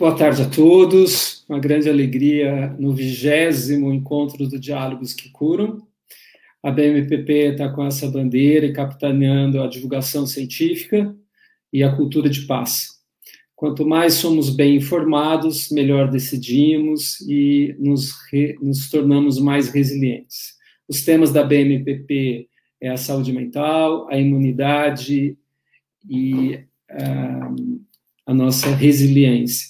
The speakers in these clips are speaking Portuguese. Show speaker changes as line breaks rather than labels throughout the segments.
Boa tarde a todos. Uma grande alegria no vigésimo encontro do Diálogos que Curam. A BMPP está com essa bandeira e capitaneando a divulgação científica e a cultura de paz. Quanto mais somos bem informados, melhor decidimos e nos, re, nos tornamos mais resilientes. Os temas da BMPP é a saúde mental, a imunidade e uh, a nossa resiliência.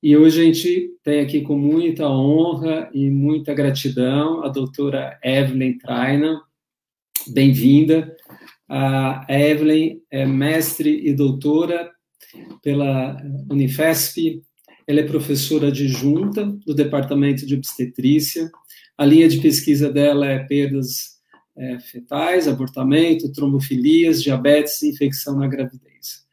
E hoje a gente tem aqui com muita honra e muita gratidão a doutora Evelyn Traina. Bem-vinda. A Evelyn é mestre e doutora pela Unifesp. Ela é professora adjunta do Departamento de Obstetrícia. A linha de pesquisa dela é perdas é, fetais, abortamento, trombofilias, diabetes e infecção na gravidez.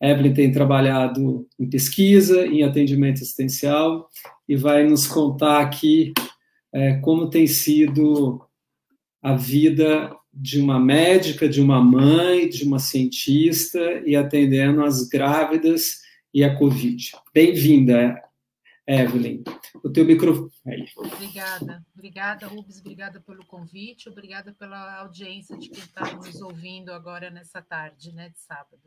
Evelyn tem trabalhado em pesquisa, em atendimento assistencial, e vai nos contar aqui é, como tem sido a vida de uma médica, de uma mãe, de uma cientista e atendendo as grávidas e a Covid. Bem-vinda, Evelyn. O teu microfone.
Obrigada, obrigada, Rubens, obrigada pelo convite, obrigada pela audiência de quem está nos ouvindo agora nessa tarde, né, de sábado.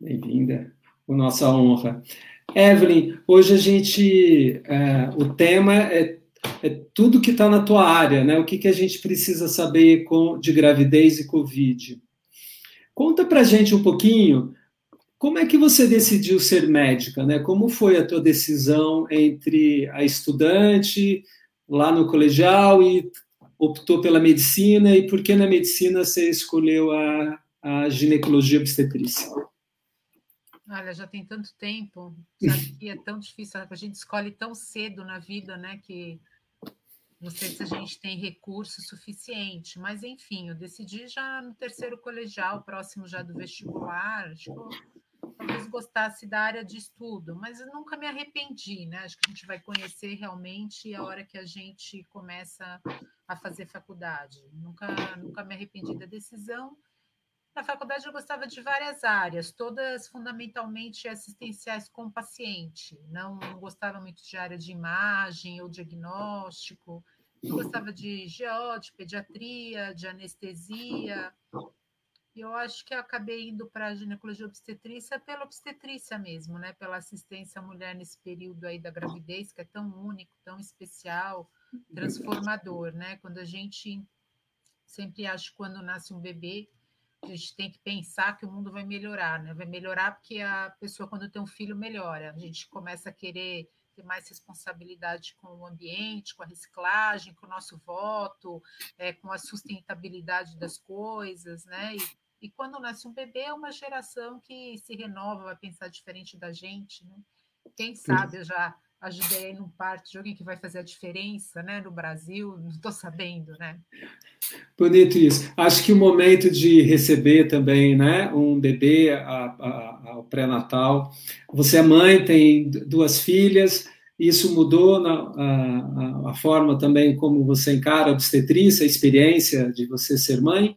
Bem-vinda, com nossa honra. Evelyn, hoje a gente, é, o tema é, é tudo que está na tua área, né? O que, que a gente precisa saber com, de gravidez e Covid. Conta para gente um pouquinho como é que você decidiu ser médica, né? Como foi a tua decisão entre a estudante lá no colegial e optou pela medicina e por que na medicina você escolheu a, a ginecologia obstetrícia?
Olha, já tem tanto tempo, sabe que é tão difícil, a gente escolhe tão cedo na vida, né, que não sei se a gente tem recurso suficiente, mas enfim, eu decidi já no terceiro colegial, próximo já do vestibular, acho que talvez gostasse da área de estudo, mas eu nunca me arrependi, né? Acho que a gente vai conhecer realmente a hora que a gente começa a fazer faculdade. Nunca, nunca me arrependi da decisão na faculdade eu gostava de várias áreas, todas fundamentalmente assistenciais com paciente. Não, não gostava muito de área de imagem ou diagnóstico. Eu gostava de GO, de pediatria, de anestesia. E eu acho que eu acabei indo para a ginecologia obstetrícia pela obstetrícia mesmo, né? Pela assistência à mulher nesse período aí da gravidez, que é tão único, tão especial, transformador, né? Quando a gente sempre acha que quando nasce um bebê, a gente tem que pensar que o mundo vai melhorar, né? Vai melhorar porque a pessoa, quando tem um filho, melhora. A gente começa a querer ter mais responsabilidade com o ambiente, com a reciclagem, com o nosso voto, é, com a sustentabilidade das coisas, né? E, e, quando nasce um bebê, é uma geração que se renova, vai pensar diferente da gente, né? Quem sabe eu já ajudei num parto de alguém que vai fazer a diferença, né, no Brasil, não estou sabendo, né?
Bonito isso. Acho que o momento de receber também, né, um bebê ao pré-natal. Você é mãe, tem duas filhas. Isso mudou na, a, a, forma também como você encara a obstetrícia, a experiência de você ser mãe?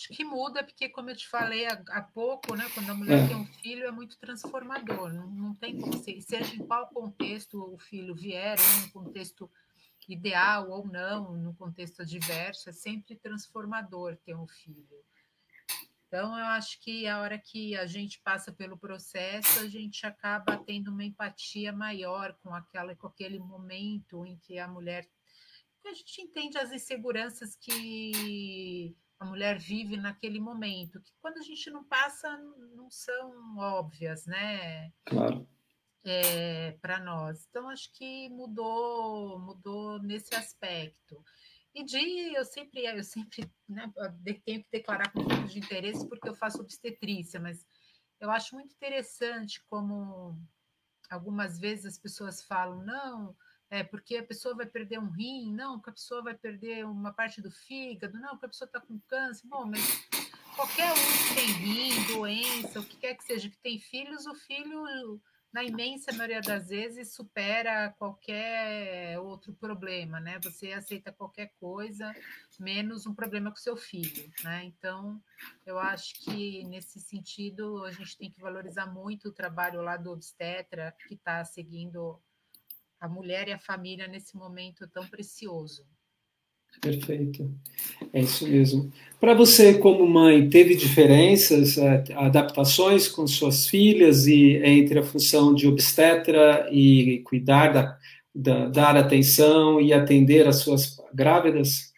Acho que muda, porque, como eu te falei há, há pouco, né, quando a mulher é. tem um filho, é muito transformador. Não, não tem como ser, seja em qual contexto o filho vier, ou num contexto ideal ou não, no contexto adverso, é sempre transformador ter um filho. Então, eu acho que a hora que a gente passa pelo processo, a gente acaba tendo uma empatia maior com, aquela, com aquele momento em que a mulher. A gente entende as inseguranças que a mulher vive naquele momento, que quando a gente não passa, não são óbvias, né?
Claro.
É, para nós. Então, acho que mudou, mudou nesse aspecto. E de eu sempre, eu sempre né, tenho que declarar conflito de interesse porque eu faço obstetrícia, mas eu acho muito interessante como algumas vezes as pessoas falam, não, é porque a pessoa vai perder um rim, não, porque a pessoa vai perder uma parte do fígado, não, porque a pessoa está com câncer. Bom, mas qualquer um que tem rim, doença, o que quer que seja, que tem filhos, o filho, na imensa maioria das vezes, supera qualquer outro problema, né? Você aceita qualquer coisa, menos um problema com seu filho, né? Então, eu acho que nesse sentido a gente tem que valorizar muito o trabalho lá do obstetra que está seguindo a mulher e a família nesse momento tão precioso.
Perfeito, é isso mesmo. Para você, como mãe, teve diferenças, é, adaptações com suas filhas e entre a função de obstetra e cuidar da, da dar atenção e atender as suas grávidas?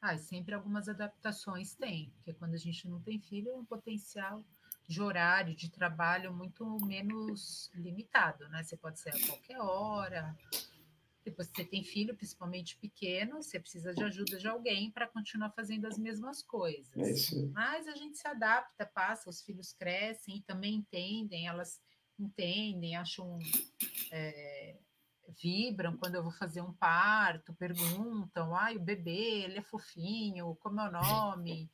Ah, sempre algumas adaptações tem, porque quando a gente não tem filho, é um potencial de horário de trabalho muito menos limitado, né? Você pode ser a qualquer hora. Depois você tem filho, principalmente pequeno, você precisa de ajuda de alguém para continuar fazendo as mesmas coisas. É Mas a gente se adapta, passa, os filhos crescem e também entendem, elas entendem, acham. É, vibram quando eu vou fazer um parto, perguntam, ai, o bebê, ele é fofinho, como é o nome?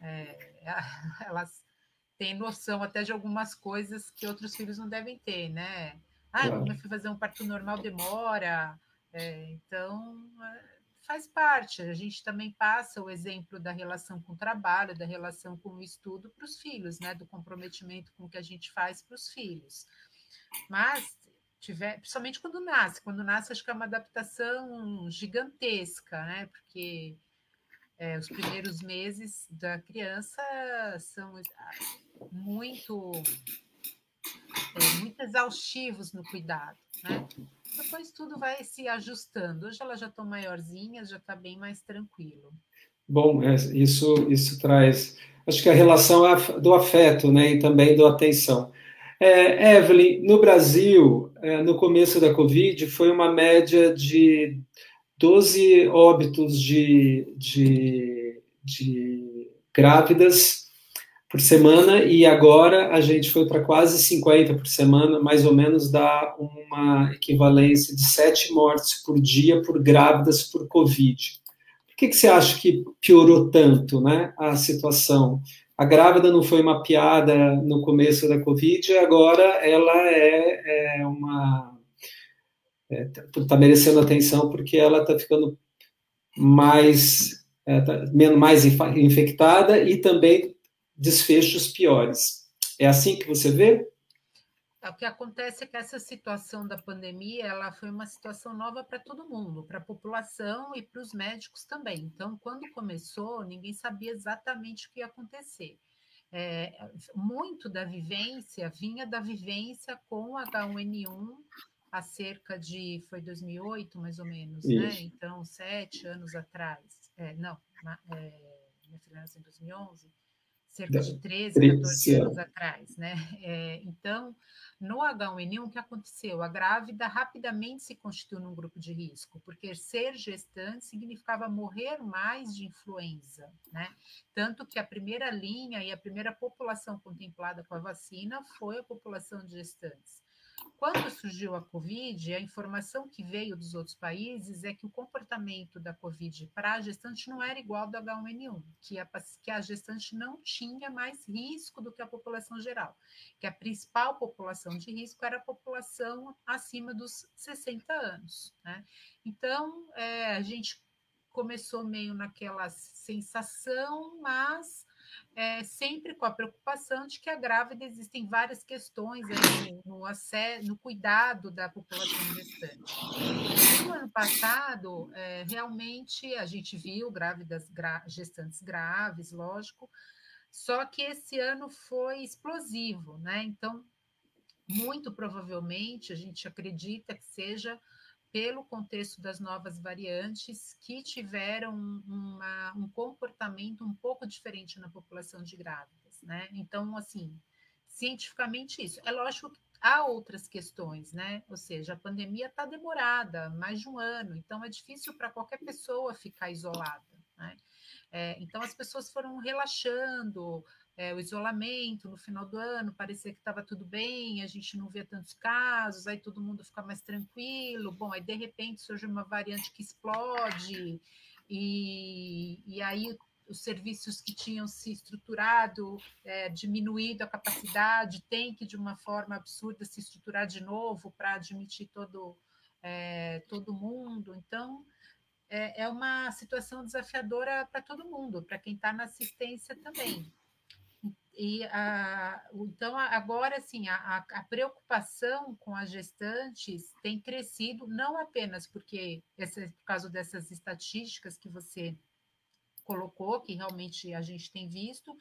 É, elas tem noção até de algumas coisas que outros filhos não devem ter, né? Ah, claro. eu fui fazer um parto normal, demora. É, então, é, faz parte. A gente também passa o exemplo da relação com o trabalho, da relação com o estudo para os filhos, né? Do comprometimento com o que a gente faz para os filhos. Mas, tiver, principalmente quando nasce. Quando nasce, acho que é uma adaptação gigantesca, né? Porque é, os primeiros meses da criança são muito, é, muito exaustivos no cuidado, né? Depois tudo vai se ajustando. Hoje elas já estão maiorzinhas, já está bem mais tranquilo.
Bom, é, isso, isso traz. Acho que a relação é do afeto, né, e também do atenção. É, Evelyn, no Brasil, é, no começo da Covid, foi uma média de 12 óbitos de, de, de grávidas por semana e agora a gente foi para quase 50 por semana, mais ou menos dá uma equivalência de sete mortes por dia por grávidas por Covid. Por que, que você acha que piorou tanto né, a situação? A grávida não foi mapeada no começo da Covid, agora ela é, é uma. Está é, tá merecendo atenção porque ela está ficando mais, é, tá, mais infectada e também desfechos piores. É assim que você vê?
É, o que acontece é que essa situação da pandemia ela foi uma situação nova para todo mundo, para a população e para os médicos também. Então, quando começou, ninguém sabia exatamente o que ia acontecer. É, muito da vivência vinha da vivência com H1N1 há cerca de foi 2008 mais ou menos, né? Isso. né? Então sete anos atrás, é, não, é, minha em 2011, cerca de 13, 14 anos atrás, né? É, então, no H1N1, o que aconteceu? A grávida rapidamente se constituiu num grupo de risco, porque ser gestante significava morrer mais de influenza, né? Tanto que a primeira linha e a primeira população contemplada com a vacina foi a população de gestantes. Quando surgiu a Covid, a informação que veio dos outros países é que o comportamento da Covid para a gestante não era igual ao do H1N1, que a, que a gestante não tinha mais risco do que a população geral, que a principal população de risco era a população acima dos 60 anos. Né? Então, é, a gente começou meio naquela sensação, mas é, sempre com a preocupação de que a grávida existem várias questões no, no, no cuidado da população gestante. No ano passado, é, realmente a gente viu grávidas gra, gestantes graves, lógico, só que esse ano foi explosivo, né? Então, muito provavelmente a gente acredita que seja pelo contexto das novas variantes que tiveram uma, um comportamento um pouco diferente na população de grávidas, né? Então, assim, cientificamente isso. É lógico que há outras questões, né? Ou seja, a pandemia está demorada, mais de um ano, então é difícil para qualquer pessoa ficar isolada, né? É, então as pessoas foram relaxando, é, o isolamento no final do ano, parecia que estava tudo bem, a gente não via tantos casos, aí todo mundo fica mais tranquilo. Bom, aí de repente surge uma variante que explode, e, e aí os serviços que tinham se estruturado, é, diminuído a capacidade, tem que, de uma forma absurda, se estruturar de novo para admitir todo, é, todo mundo. Então, é, é uma situação desafiadora para todo mundo, para quem está na assistência também. E a, então, agora, assim, a, a, preocupação com as gestantes tem crescido, não apenas porque, essa, por causa dessas estatísticas que você colocou, que realmente a gente tem visto,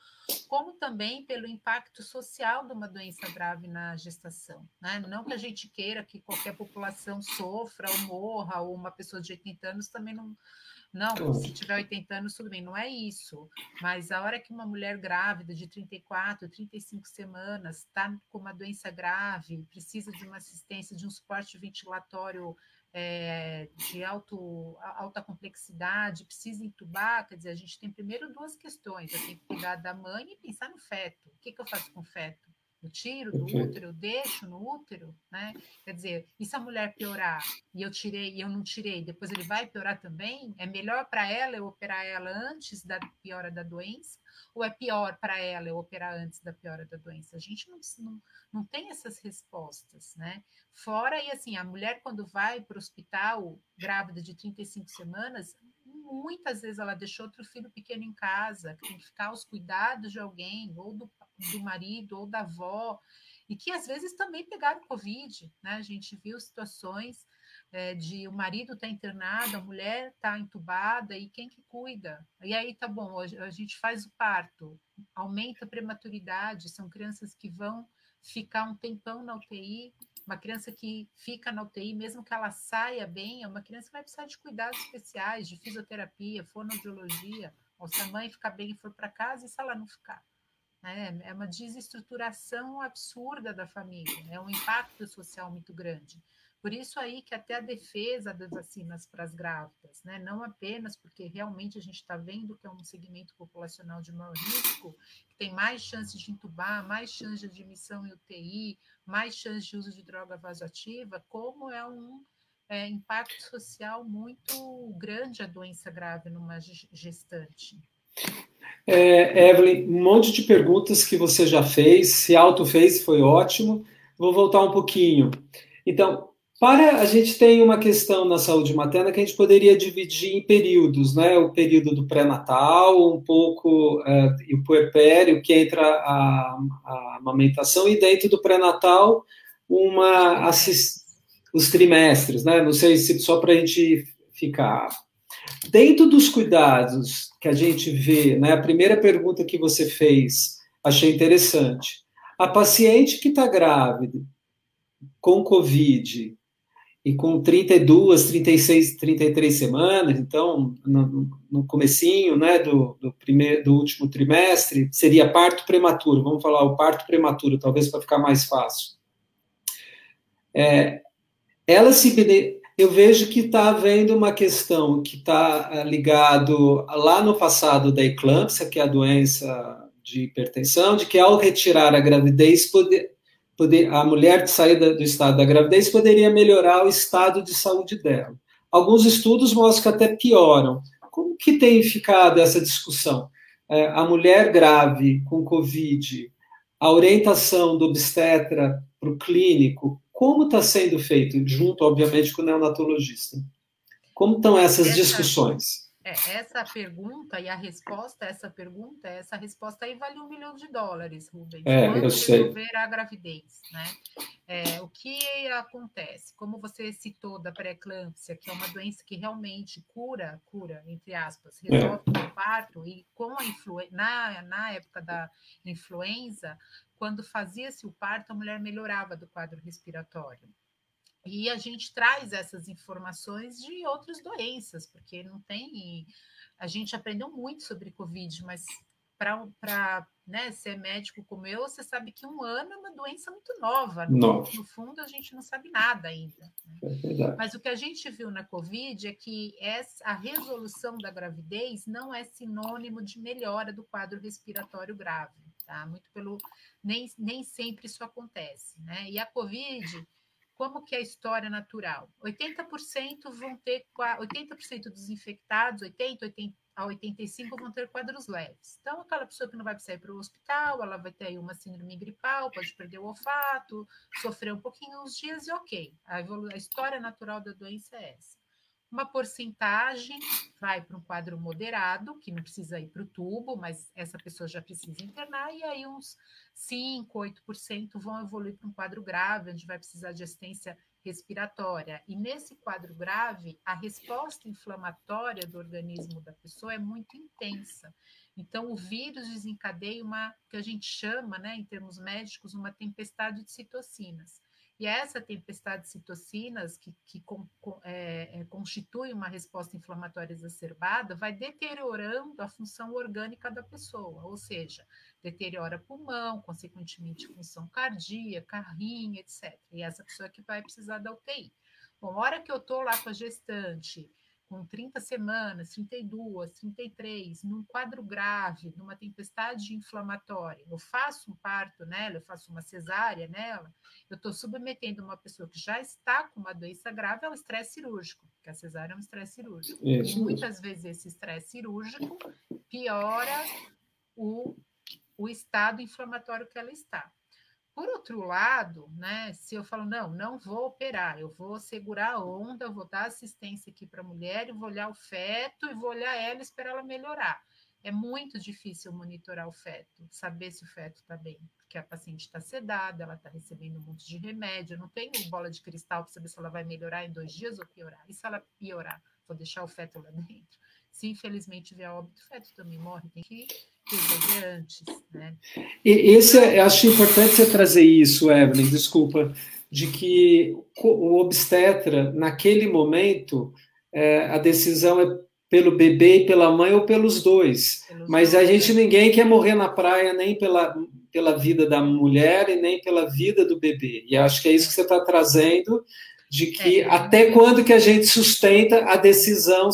como também pelo impacto social de uma doença grave na gestação. Né? Não que a gente queira que qualquer população sofra ou morra, ou uma pessoa de 80 anos também não, não, se tiver 80 anos, tudo bem, não é isso. Mas a hora que uma mulher grávida de 34, 35 semanas está com uma doença grave, precisa de uma assistência, de um suporte ventilatório é, de alto, alta complexidade, precisa entubar, quer dizer, a gente tem primeiro duas questões. Eu tenho que cuidar da mãe e pensar no feto. O que, que eu faço com o feto? Eu tiro do útero, eu deixo no útero, né? Quer dizer, e se a mulher piorar e eu tirei e eu não tirei, depois ele vai piorar também? É melhor para ela eu operar ela antes da piora da doença? Ou é pior para ela eu operar antes da piora da doença? A gente não, não, não tem essas respostas, né? Fora, e assim, a mulher quando vai para o hospital, grávida de 35 semanas, muitas vezes ela deixou outro filho pequeno em casa, que tem que ficar aos cuidados de alguém, ou do, do marido, ou da avó, e que às vezes também pegaram Covid, né? A gente viu situações é, de o marido está internado, a mulher está entubada, e quem que cuida? E aí tá bom, a gente faz o parto, aumenta a prematuridade, são crianças que vão ficar um tempão na UTI, uma criança que fica na UTI, mesmo que ela saia bem, é uma criança que vai precisar de cuidados especiais, de fisioterapia, fonoaudiologia. Ou se a mãe ficar bem e for para casa, e se ela não ficar? Né? É uma desestruturação absurda da família, é um impacto social muito grande. Por isso aí que até a defesa das vacinas para as grávidas, né? não apenas porque realmente a gente está vendo que é um segmento populacional de maior risco, que tem mais chances de entubar, mais chances de admissão em UTI, mais chances de uso de droga vasoativa, como é um é, impacto social muito grande a doença grave numa gestante.
É, Evelyn, um monte de perguntas que você já fez, se auto fez, foi ótimo. Vou voltar um pouquinho. Então, para a gente tem uma questão na saúde materna que a gente poderia dividir em períodos, né? O período do pré-natal, um pouco uh, e o puerpério, que entra a, a amamentação, e dentro do pré-natal, uma assist... os trimestres, né? Não sei se só para a gente ficar. Dentro dos cuidados que a gente vê, né? A primeira pergunta que você fez, achei interessante. A paciente que está grávida com Covid e com 32, 36, 33 semanas, então no, no comecinho, né, do, do, primeiro, do último trimestre, seria parto prematuro, vamos falar o parto prematuro, talvez para ficar mais fácil. É, ela se eu vejo que está havendo uma questão que está é, ligado lá no passado da eclâmpsia, que é a doença de hipertensão, de que ao retirar a gravidez poder, poder, a mulher sair do estado da gravidez poderia melhorar o estado de saúde dela. Alguns estudos mostram que até pioram. Como que tem ficado essa discussão? É, a mulher grave com Covid, a orientação do obstetra para o clínico, como está sendo feito, junto, obviamente, com o neonatologista? Como estão essas discussões?
É, essa pergunta e a resposta a essa pergunta, essa resposta aí vale um milhão de dólares, Rubens.
É, Quando eu sei.
resolver a gravidez, né? É, o que acontece? Como você citou da pré-eclâmpsia, que é uma doença que realmente cura, cura, entre aspas, é. resolve é. o parto, e com a influenza, na, na época da influenza, quando fazia-se o parto, a mulher melhorava do quadro respiratório. E a gente traz essas informações de outras doenças, porque não tem. A gente aprendeu muito sobre Covid, mas para né, ser médico como eu, você sabe que um ano é uma doença muito nova. No, no fundo, a gente não sabe nada ainda. Né? É mas o que a gente viu na Covid é que essa, a resolução da gravidez não é sinônimo de melhora do quadro respiratório grave. Tá? Muito pelo. Nem, nem sempre isso acontece. Né? E a Covid como que é a história natural? 80% vão ter 80% dos infectados, 80, 80 a 85 vão ter quadros leves. Então, aquela pessoa que não vai precisar ir para o hospital, ela vai ter uma síndrome gripal, pode perder o olfato, sofrer um pouquinho uns dias e ok. A, a história natural da doença é essa uma porcentagem vai para um quadro moderado, que não precisa ir para o tubo, mas essa pessoa já precisa internar, e aí uns 5, 8% vão evoluir para um quadro grave, onde vai precisar de assistência respiratória. E nesse quadro grave, a resposta inflamatória do organismo da pessoa é muito intensa. Então, o vírus desencadeia uma, que a gente chama, né, em termos médicos, uma tempestade de citocinas. E essa tempestade de citocinas, que, que com, com, é, é, constitui uma resposta inflamatória exacerbada, vai deteriorando a função orgânica da pessoa, ou seja, deteriora pulmão, consequentemente função cardíaca, rim, etc. E essa pessoa que vai precisar da UTI. Bom, hora que eu estou lá com a gestante, com 30 semanas, 32, 33, num quadro grave, numa tempestade inflamatória, eu faço um parto nela, eu faço uma cesárea nela, eu estou submetendo uma pessoa que já está com uma doença grave ao estresse cirúrgico, porque a cesárea é um estresse cirúrgico. Isso. E muitas vezes esse estresse cirúrgico piora o, o estado inflamatório que ela está. Por outro lado, né, se eu falo, não, não vou operar, eu vou segurar a onda, vou dar assistência aqui para a mulher, e vou olhar o feto e vou olhar ela e esperar ela melhorar. É muito difícil monitorar o feto, saber se o feto está bem, porque a paciente está sedada, ela está recebendo um monte de remédio, eu não tenho bola de cristal para saber se ela vai melhorar em dois dias ou piorar. E se ela piorar, vou deixar o feto lá dentro. Se infelizmente vier óbito, o feto também morre, tem que antes, né?
E esse, é, eu acho importante você trazer isso, Evelyn, desculpa, de que o obstetra, naquele momento, é, a decisão é pelo bebê e pela mãe ou pelos dois. Pelos Mas dois, a gente, é. ninguém quer morrer na praia nem pela, pela vida da mulher e nem pela vida do bebê. E acho que é isso que você está trazendo, de que é, até quando que a gente sustenta a decisão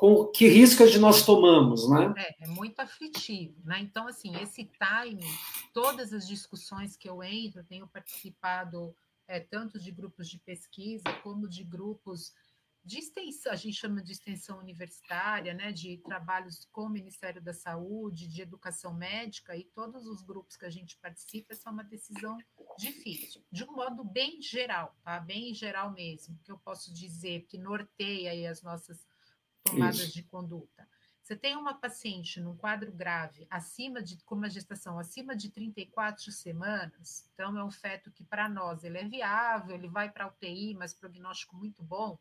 com que riscos nós tomamos, né?
É, é muito aflitivo, né? Então, assim, esse time, todas as discussões que eu entro, tenho participado é, tanto de grupos de pesquisa como de grupos de extensão, a gente chama de extensão universitária, né, de trabalhos com o Ministério da Saúde, de educação médica, e todos os grupos que a gente participa, essa é uma decisão difícil, de um modo bem geral, tá? Bem geral mesmo, que eu posso dizer que norteia aí as nossas tomadas Isso. de conduta. Você tem uma paciente num quadro grave, acima de, com uma gestação acima de 34 semanas, então é um feto que para nós ele é viável, ele vai para a UTI, mas prognóstico muito bom.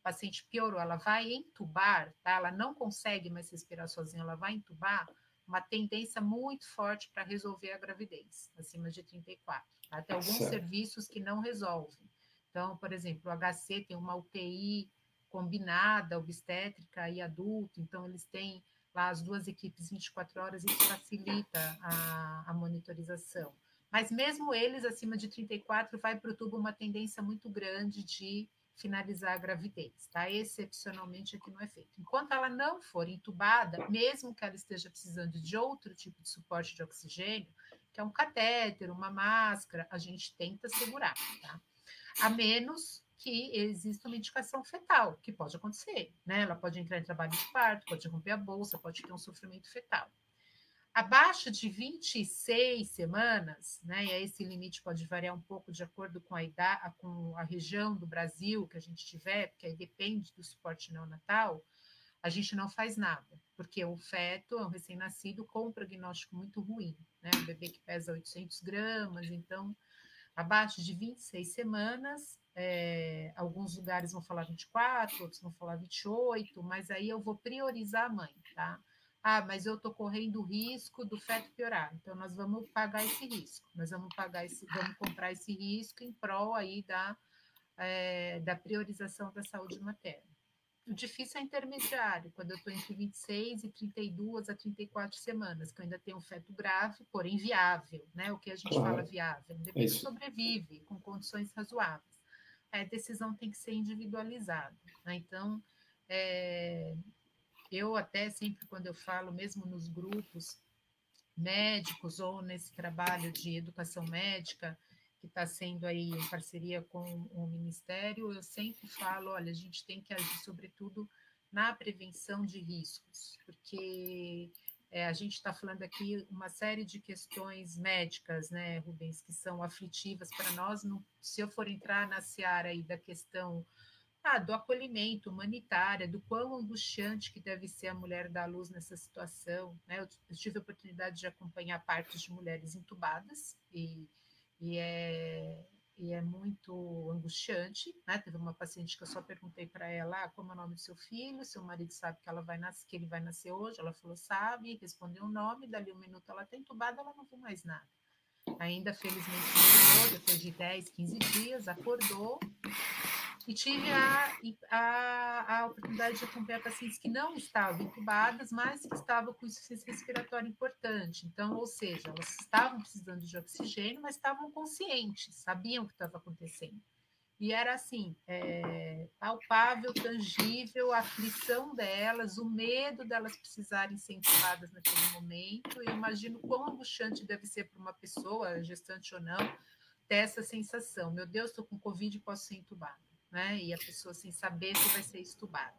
A paciente piorou, ela vai entubar, tá? Ela não consegue mais respirar sozinha, ela vai entubar. Uma tendência muito forte para resolver a gravidez, acima de 34. Tá? Tem alguns serviços que não resolvem. Então, por exemplo, o HC tem uma UTI combinada, obstétrica e adulto, então eles têm lá as duas equipes 24 horas, isso facilita a, a monitorização. Mas mesmo eles acima de 34 vai para o tubo uma tendência muito grande de finalizar a gravidez, tá? Excepcionalmente aqui não é feito. Enquanto ela não for entubada, mesmo que ela esteja precisando de outro tipo de suporte de oxigênio, que é um catéter, uma máscara, a gente tenta segurar, tá? A menos que exista uma indicação fetal, que pode acontecer, né? Ela pode entrar em trabalho de parto, pode romper a bolsa, pode ter um sofrimento fetal. Abaixo de 26 semanas, né? E esse limite pode variar um pouco de acordo com a idade, com a região do Brasil que a gente tiver, porque aí depende do suporte neonatal, a gente não faz nada, porque o feto é um recém-nascido com um prognóstico muito ruim, né? Um bebê que pesa 800 gramas, então abaixo de 26 semanas, é, alguns lugares vão falar 24, outros vão falar 28, mas aí eu vou priorizar a mãe, tá? Ah, mas eu estou correndo o risco do feto piorar, então nós vamos pagar esse risco, nós vamos pagar esse, vamos comprar esse risco em prol aí da, é, da priorização da saúde materna. O difícil é intermediário, quando eu estou entre 26 e 32 a 34 semanas, que eu ainda tenho um feto grave, porém viável, né? O que a gente claro. fala viável, bebê é sobrevive com condições razoáveis a decisão tem que ser individualizada. Né? Então, é, eu até sempre, quando eu falo, mesmo nos grupos médicos ou nesse trabalho de educação médica, que está sendo aí em parceria com o Ministério, eu sempre falo, olha, a gente tem que agir, sobretudo, na prevenção de riscos, porque é, a gente está falando aqui uma série de questões médicas, né, Rubens, que são aflitivas para nós. Se eu for entrar na seara aí da questão ah, do acolhimento humanitário, do quão angustiante que deve ser a mulher dar luz nessa situação. Né? Eu, tive a oportunidade de acompanhar partos de mulheres entubadas e, e é, e é muito angustiante, né? Teve uma paciente que eu só perguntei para ela ah, como é o nome do seu filho, seu marido sabe que ela vai nascer, que ele vai nascer hoje, ela falou sabe, respondeu o nome, dali um minuto ela está entubada, ela não viu mais nada. Ainda felizmente depois de 10, 15 dias, acordou e tive a, a, a oportunidade de acompanhar pacientes que não estavam intubadas, mas que estavam com insuficiência respiratória importante. Então, ou seja, elas estavam precisando de oxigênio, mas estavam conscientes, sabiam o que estava acontecendo. E era assim, é, palpável, tangível, a aflição delas, o medo delas precisarem ser intubadas naquele momento. Eu imagino quão angustiante deve ser para uma pessoa, gestante ou não, ter essa sensação. Meu Deus, estou com Covid e posso ser entubada né? E a pessoa sem saber se vai ser estubada.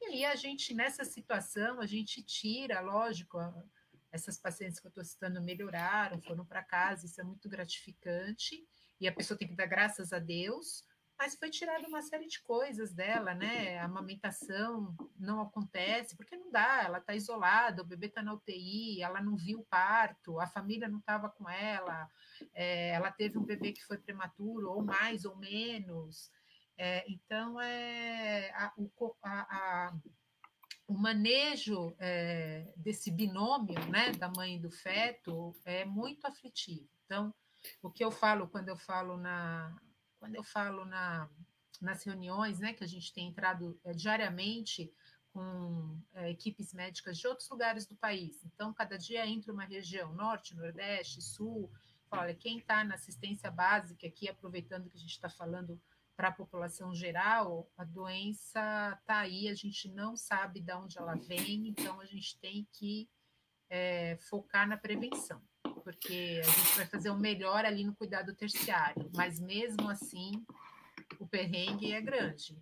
E aí a gente, nessa situação, a gente tira, lógico, essas pacientes que eu estou citando melhoraram, foram para casa, isso é muito gratificante, e a pessoa tem que dar graças a Deus, mas foi tirada uma série de coisas dela, né? A amamentação não acontece, porque não dá, ela está isolada, o bebê está na UTI, ela não viu o parto, a família não estava com ela, é, ela teve um bebê que foi prematuro, ou mais ou menos. É, então, é, a, o, a, a, o manejo é, desse binômio né, da mãe e do feto é muito aflitivo. Então, o que eu falo quando eu falo na quando eu falo na, nas reuniões, né, que a gente tem entrado é, diariamente com é, equipes médicas de outros lugares do país. Então, cada dia entra uma região, norte, nordeste, sul. Fala, olha, quem está na assistência básica aqui, aproveitando que a gente está falando para a população geral, a doença está aí, a gente não sabe de onde ela vem, então a gente tem que é, focar na prevenção, porque a gente vai fazer o melhor ali no cuidado terciário, mas mesmo assim o perrengue é grande.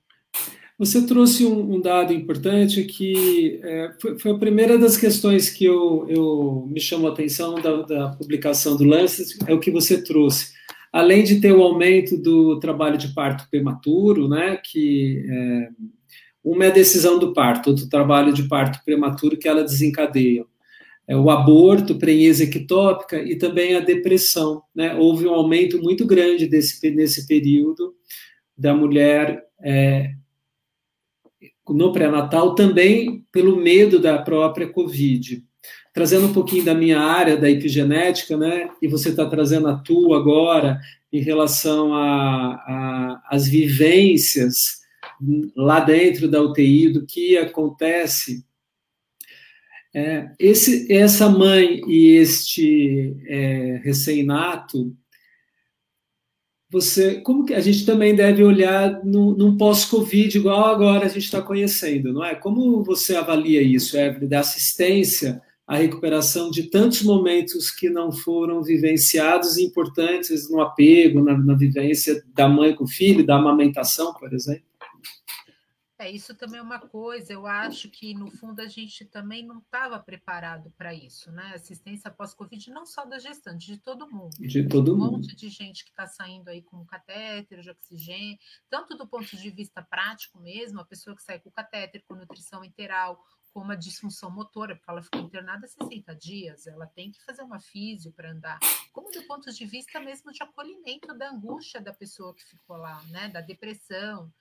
Você trouxe um, um dado importante que é, foi, foi, a primeira das questões que eu, eu me chamou a atenção da, da publicação do Lancet, é o que você trouxe além de ter o aumento do trabalho de parto prematuro, né, que é, uma é a decisão do parto, outro trabalho de parto prematuro que ela desencadeia. É, o aborto, prenheza ectópica e também a depressão. Né? Houve um aumento muito grande desse, nesse período da mulher é, no pré-natal, também pelo medo da própria Covid. Trazendo um pouquinho da minha área da epigenética, né? E você está trazendo a tua agora em relação às vivências lá dentro da UTI, do que acontece. É, esse, essa mãe e este é, recém-nato, você, como que a gente também deve olhar no, num pós-Covid, igual agora a gente está conhecendo, não é? Como você avalia isso, Evelyn, da assistência à recuperação de tantos momentos que não foram vivenciados e importantes no apego, na, na vivência da mãe com o filho, da amamentação, por exemplo?
É, isso também é uma coisa, eu acho que no fundo a gente também não estava preparado para isso, né? Assistência pós-Covid, não só da gestante, de todo mundo.
De todo
um
mundo.
Um monte de gente que está saindo aí com catéter de oxigênio, tanto do ponto de vista prático mesmo, a pessoa que sai com catéter, com nutrição enteral, com uma disfunção motora, porque ela ficou internada 60 dias, ela tem que fazer uma físio para andar, como do ponto de vista mesmo de acolhimento da angústia da pessoa que ficou lá, né? Da depressão.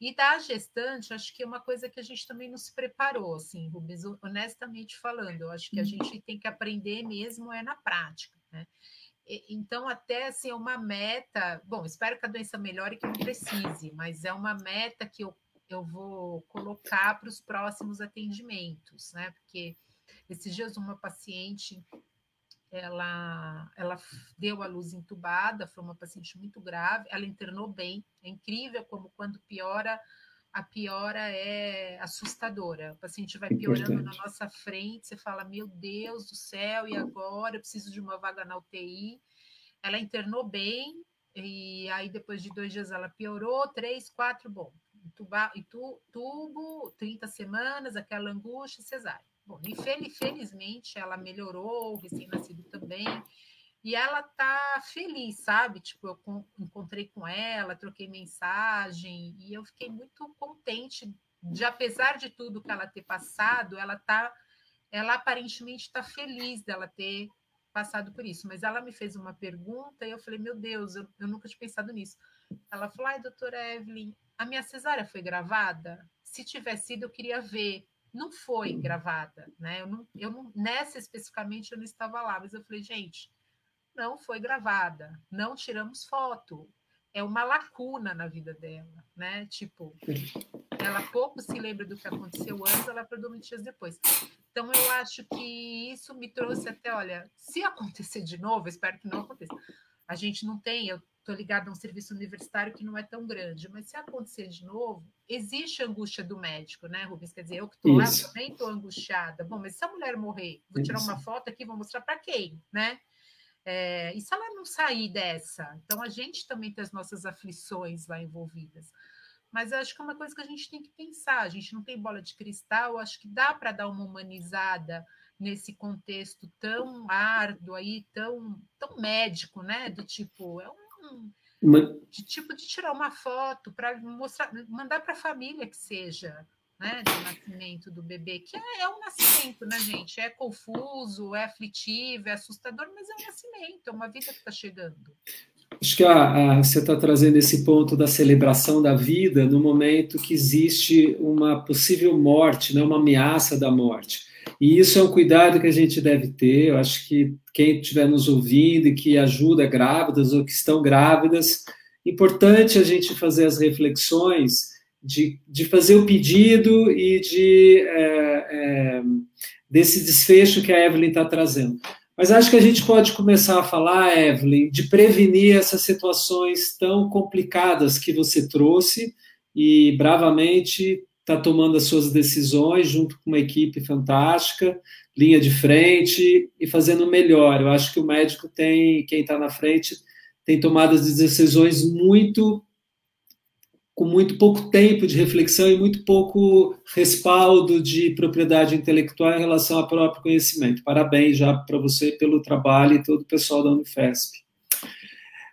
E da gestante, acho que é uma coisa que a gente também não se preparou, assim, Rubens, honestamente falando, eu acho que a uhum. gente tem que aprender mesmo é na prática, né? Então, até assim, é uma meta. Bom, espero que a doença melhore e que não precise, mas é uma meta que eu, eu vou colocar para os próximos atendimentos, né? Porque esses dias uma paciente ela, ela deu a luz entubada, foi uma paciente muito grave, ela internou bem, é incrível como quando piora, a piora é assustadora. O paciente vai piorando Importante. na nossa frente, você fala, meu Deus do céu, e agora? Eu preciso de uma vaga na UTI. Ela internou bem, e aí depois de dois dias ela piorou, três, quatro, bom, tuba, tubo, 30 semanas, aquela angústia, cesárea. Bom, infelizmente ela melhorou, o recém-nascido também, e ela tá feliz, sabe? Tipo, eu encontrei com ela, troquei mensagem, e eu fiquei muito contente de, apesar de tudo que ela ter passado, ela tá, ela aparentemente está feliz dela ter passado por isso. Mas ela me fez uma pergunta e eu falei, meu Deus, eu, eu nunca tinha pensado nisso. Ela falou, ai, doutora Evelyn, a minha cesárea foi gravada? Se tivesse sido, eu queria ver não foi gravada, né? Eu não, eu não, nessa especificamente eu não estava lá, mas eu falei, gente, não foi gravada, não tiramos foto. É uma lacuna na vida dela, né? Tipo, ela pouco se lembra do que aconteceu antes, ela predomina dias depois. Então, eu acho que isso me trouxe até, olha, se acontecer de novo, espero que não aconteça. A gente não tem, eu estou ligada a um serviço universitário que não é tão grande, mas se acontecer de novo, existe a angústia do médico, né, Rubens? Quer dizer, eu que estou lá também estou angustiada. Bom, mas se a mulher morrer, vou tirar Isso. uma foto aqui, vou mostrar para quem, né? É, e se ela não sair dessa? Então, a gente também tem as nossas aflições lá envolvidas. Mas eu acho que é uma coisa que a gente tem que pensar. A gente não tem bola de cristal, acho que dá para dar uma humanizada nesse contexto tão árduo aí, tão, tão médico, né? Do tipo, é um de tipo de tirar uma foto para mostrar, mandar para a família que seja, né, do nascimento do bebê, que é, é um nascimento, né, gente? É confuso, é aflitivo, é assustador, mas é um nascimento, é uma vida que está chegando.
Acho que a, a, você está trazendo esse ponto da celebração da vida no momento que existe uma possível morte, né, uma ameaça da morte. E isso é um cuidado que a gente deve ter. Eu acho que quem estiver nos ouvindo e que ajuda grávidas ou que estão grávidas, importante a gente fazer as reflexões de, de fazer o pedido e de é, é, desse desfecho que a Evelyn está trazendo. Mas acho que a gente pode começar a falar, Evelyn, de prevenir essas situações tão complicadas que você trouxe e bravamente está tomando as suas decisões junto com uma equipe fantástica, linha de frente e fazendo melhor. Eu acho que o médico tem, quem está na frente, tem tomado as decisões muito com muito pouco tempo de reflexão e muito pouco respaldo de propriedade intelectual em relação ao próprio conhecimento. Parabéns já para você pelo trabalho e todo o pessoal da Unifesp.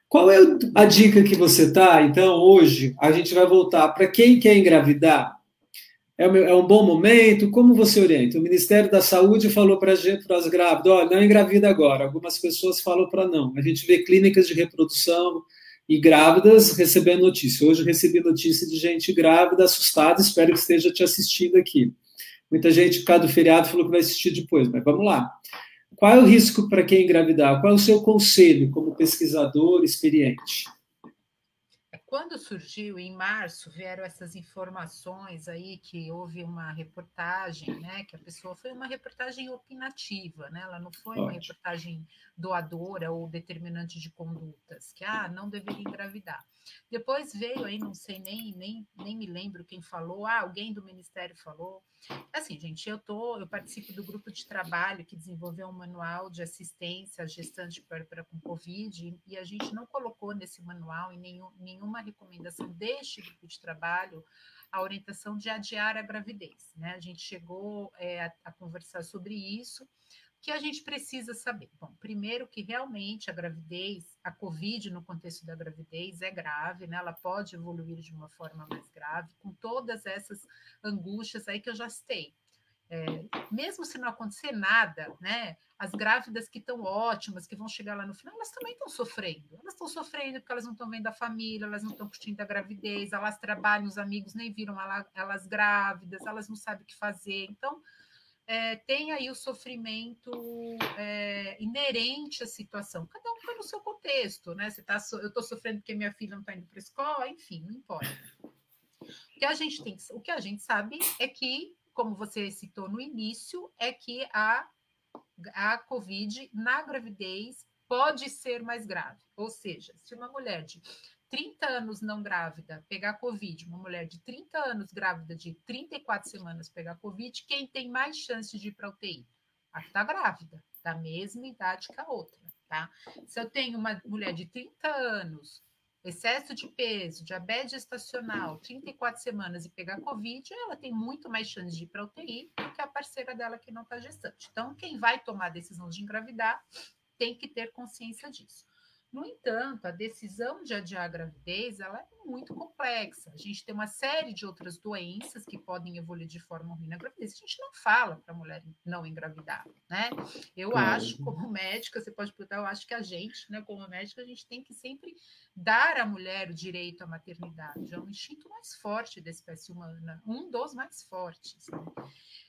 Qual é a dica que você está? Então, hoje, a gente vai voltar para quem quer engravidar. É, é um bom momento? Como você orienta? O Ministério da Saúde falou para as grávidas: olha, não engravida agora. Algumas pessoas falam para não. A gente vê clínicas de reprodução e grávidas recebendo notícia. Hoje recebi notícia de gente grávida assustada, espero que esteja te assistindo aqui. Muita gente, por causa do feriado, falou que vai assistir depois, mas vamos lá. Qual é o risco para quem engravidar? Qual é o seu conselho como pesquisador experiente?
Quando surgiu em março, vieram essas informações aí que houve uma reportagem, né? Que a pessoa foi uma reportagem opinativa, né? Ela não foi uma reportagem doadora ou determinante de condutas, que ah, não deveria engravidar. Depois veio aí, não sei nem, nem, nem me lembro quem falou, ah, alguém do Ministério falou. Assim, gente, eu tô, eu participo do grupo de trabalho que desenvolveu um manual de assistência à gestante puérpera com Covid, e a gente não colocou nesse manual em nenhum, nenhuma recomendação deste grupo de trabalho a orientação de adiar a gravidez. Né? A gente chegou é, a, a conversar sobre isso, que a gente precisa saber? Bom, primeiro que realmente a gravidez, a Covid no contexto da gravidez é grave, né? Ela pode evoluir de uma forma mais grave, com todas essas angústias aí que eu já citei. É, mesmo se não acontecer nada, né? As grávidas que estão ótimas, que vão chegar lá no final, elas também estão sofrendo. Elas estão sofrendo porque elas não estão vendo a família, elas não estão curtindo a gravidez, elas trabalham, os amigos nem viram elas grávidas, elas não sabem o que fazer. Então, é, tem aí o sofrimento é, inerente à situação. Cada um está no seu contexto, né? Você tá, eu estou sofrendo porque minha filha não está indo para a escola, enfim, não importa. O que a gente tem, o que a gente sabe é que, como você citou no início, é que a, a COVID na gravidez pode ser mais grave. Ou seja, se uma mulher de 30 anos não grávida pegar Covid, uma mulher de 30 anos grávida de 34 semanas pegar Covid, quem tem mais chance de ir para UTI? A que está grávida, da mesma idade que a outra, tá? Se eu tenho uma mulher de 30 anos, excesso de peso, diabetes gestacional, 34 semanas e pegar Covid, ela tem muito mais chance de ir para UTI do que a parceira dela que não está gestante. Então, quem vai tomar a decisão de engravidar tem que ter consciência disso. No entanto, a decisão de adiar a gravidez ela é muito complexa. A gente tem uma série de outras doenças que podem evoluir de forma ruim na gravidez. A gente não fala para a mulher não engravidar, né? Eu claro. acho, como médica, você pode perguntar, eu acho que a gente, né, como médica, a gente tem que sempre dar à mulher o direito à maternidade. É um instinto mais forte da espécie humana, um dos mais fortes. Né?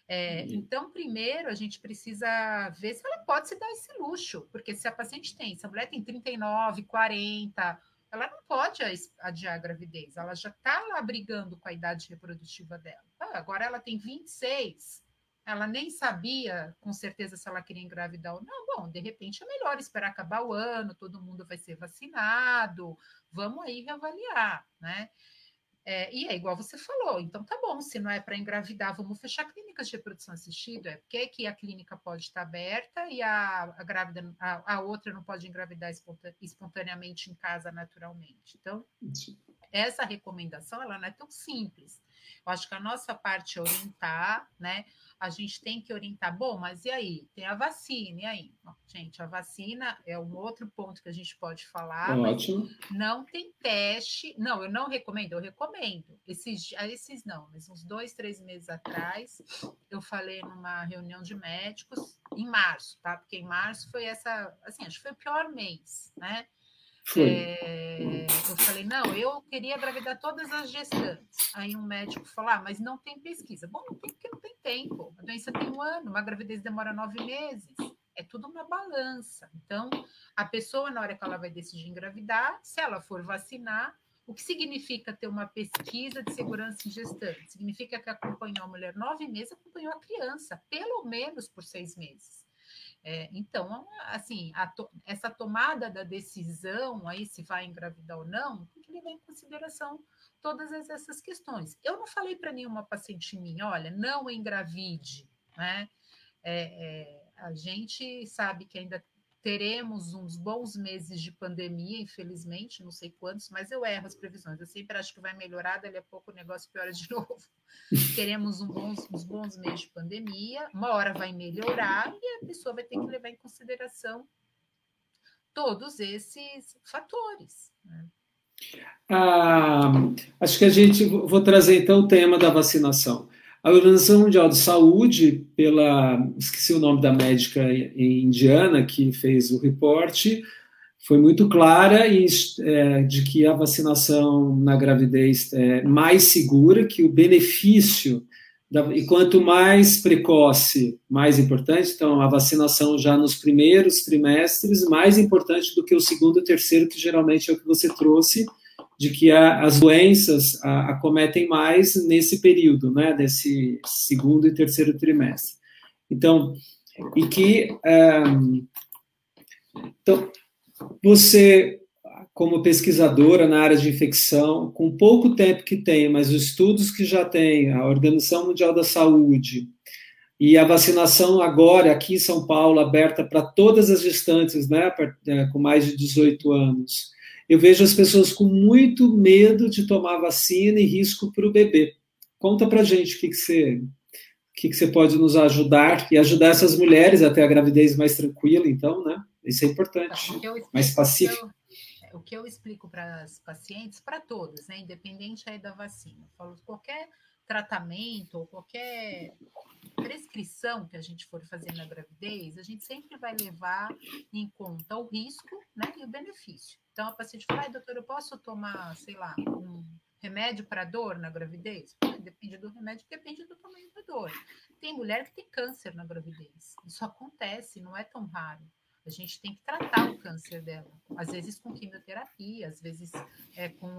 É, então, primeiro, a gente precisa ver se ela pode se dar esse luxo, porque se a paciente tem, se a mulher tem 39, 40, ela não pode adiar a gravidez, ela já está lá brigando com a idade reprodutiva dela. Ah, agora ela tem 26, ela nem sabia com certeza se ela queria engravidar ou não. Bom, de repente é melhor esperar acabar o ano, todo mundo vai ser vacinado, vamos aí reavaliar, né? É, e é igual você falou, então tá bom, se não é para engravidar, vamos fechar clínicas de reprodução assistida, é porque que a clínica pode estar aberta e a, a grávida, a, a outra não pode engravidar espontaneamente em casa naturalmente. Então, essa recomendação ela não é tão simples. Eu acho que a nossa parte é orientar, né? A gente tem que orientar, bom, mas e aí? Tem a vacina, e aí? Bom, gente, a vacina é um outro ponto que a gente pode falar. Ótimo. não tem teste. Não, eu não recomendo, eu recomendo. Esses, esses não, mas uns dois, três meses atrás, eu falei numa reunião de médicos, em março, tá? Porque em março foi essa, assim, acho que foi o pior mês, né? É, eu falei, não, eu queria engravidar todas as gestantes. Aí um médico falou, ah, mas não tem pesquisa. Bom, não tem porque não tem tempo. A doença tem um ano, uma gravidez demora nove meses. É tudo uma balança. Então, a pessoa, na hora que ela vai decidir engravidar, se ela for vacinar, o que significa ter uma pesquisa de segurança em gestante? Significa que acompanhou a mulher nove meses, acompanhou a criança, pelo menos por seis meses. É, então, assim, to, essa tomada da decisão aí se vai engravidar ou não, tem que levar em consideração todas essas questões. Eu não falei para nenhuma paciente minha, olha, não engravide, né? É, é, a gente sabe que ainda teremos uns bons meses de pandemia, infelizmente, não sei quantos, mas eu erro as previsões. Eu sempre acho que vai melhorar, dali a pouco o negócio piora de novo. teremos um bons, uns bons meses de pandemia, uma hora vai melhorar e a pessoa vai ter que levar em consideração todos esses fatores. Né?
Ah, acho que a gente vou trazer então o tema da vacinação. A Organização Mundial de Saúde, pela esqueci o nome da médica indiana que fez o reporte, foi muito clara em, é, de que a vacinação na gravidez é mais segura, que o benefício e quanto mais precoce, mais importante. Então, a vacinação já nos primeiros trimestres, mais importante do que o segundo e terceiro, que geralmente é o que você trouxe, de que a, as doenças a, acometem mais nesse período, né, desse segundo e terceiro trimestre. Então, e que um, então, você como pesquisadora na área de infecção, com pouco tempo que tem, mas os estudos que já tem, a Organização Mundial da Saúde e a vacinação agora aqui em São Paulo aberta para todas as gestantes, né, é, com mais de 18 anos. Eu vejo as pessoas com muito medo de tomar vacina e risco para o bebê. Conta para gente o que, que você o que, que você pode nos ajudar e ajudar essas mulheres a ter a gravidez mais tranquila, então, né? Isso é importante, então, mais pacífico
o que eu explico para as pacientes, para todas, né, independente aí da vacina, eu falo qualquer tratamento ou qualquer prescrição que a gente for fazer na gravidez, a gente sempre vai levar em conta o risco né, e o. Então, a paciente fala, doutor, eu posso tomar, sei lá, um remédio para dor na gravidez? Depende do remédio, depende do tamanho da dor. Tem mulher que tem câncer na gravidez. Isso acontece, não é tão raro. A gente tem que tratar o câncer dela, às vezes com quimioterapia, às vezes é, com,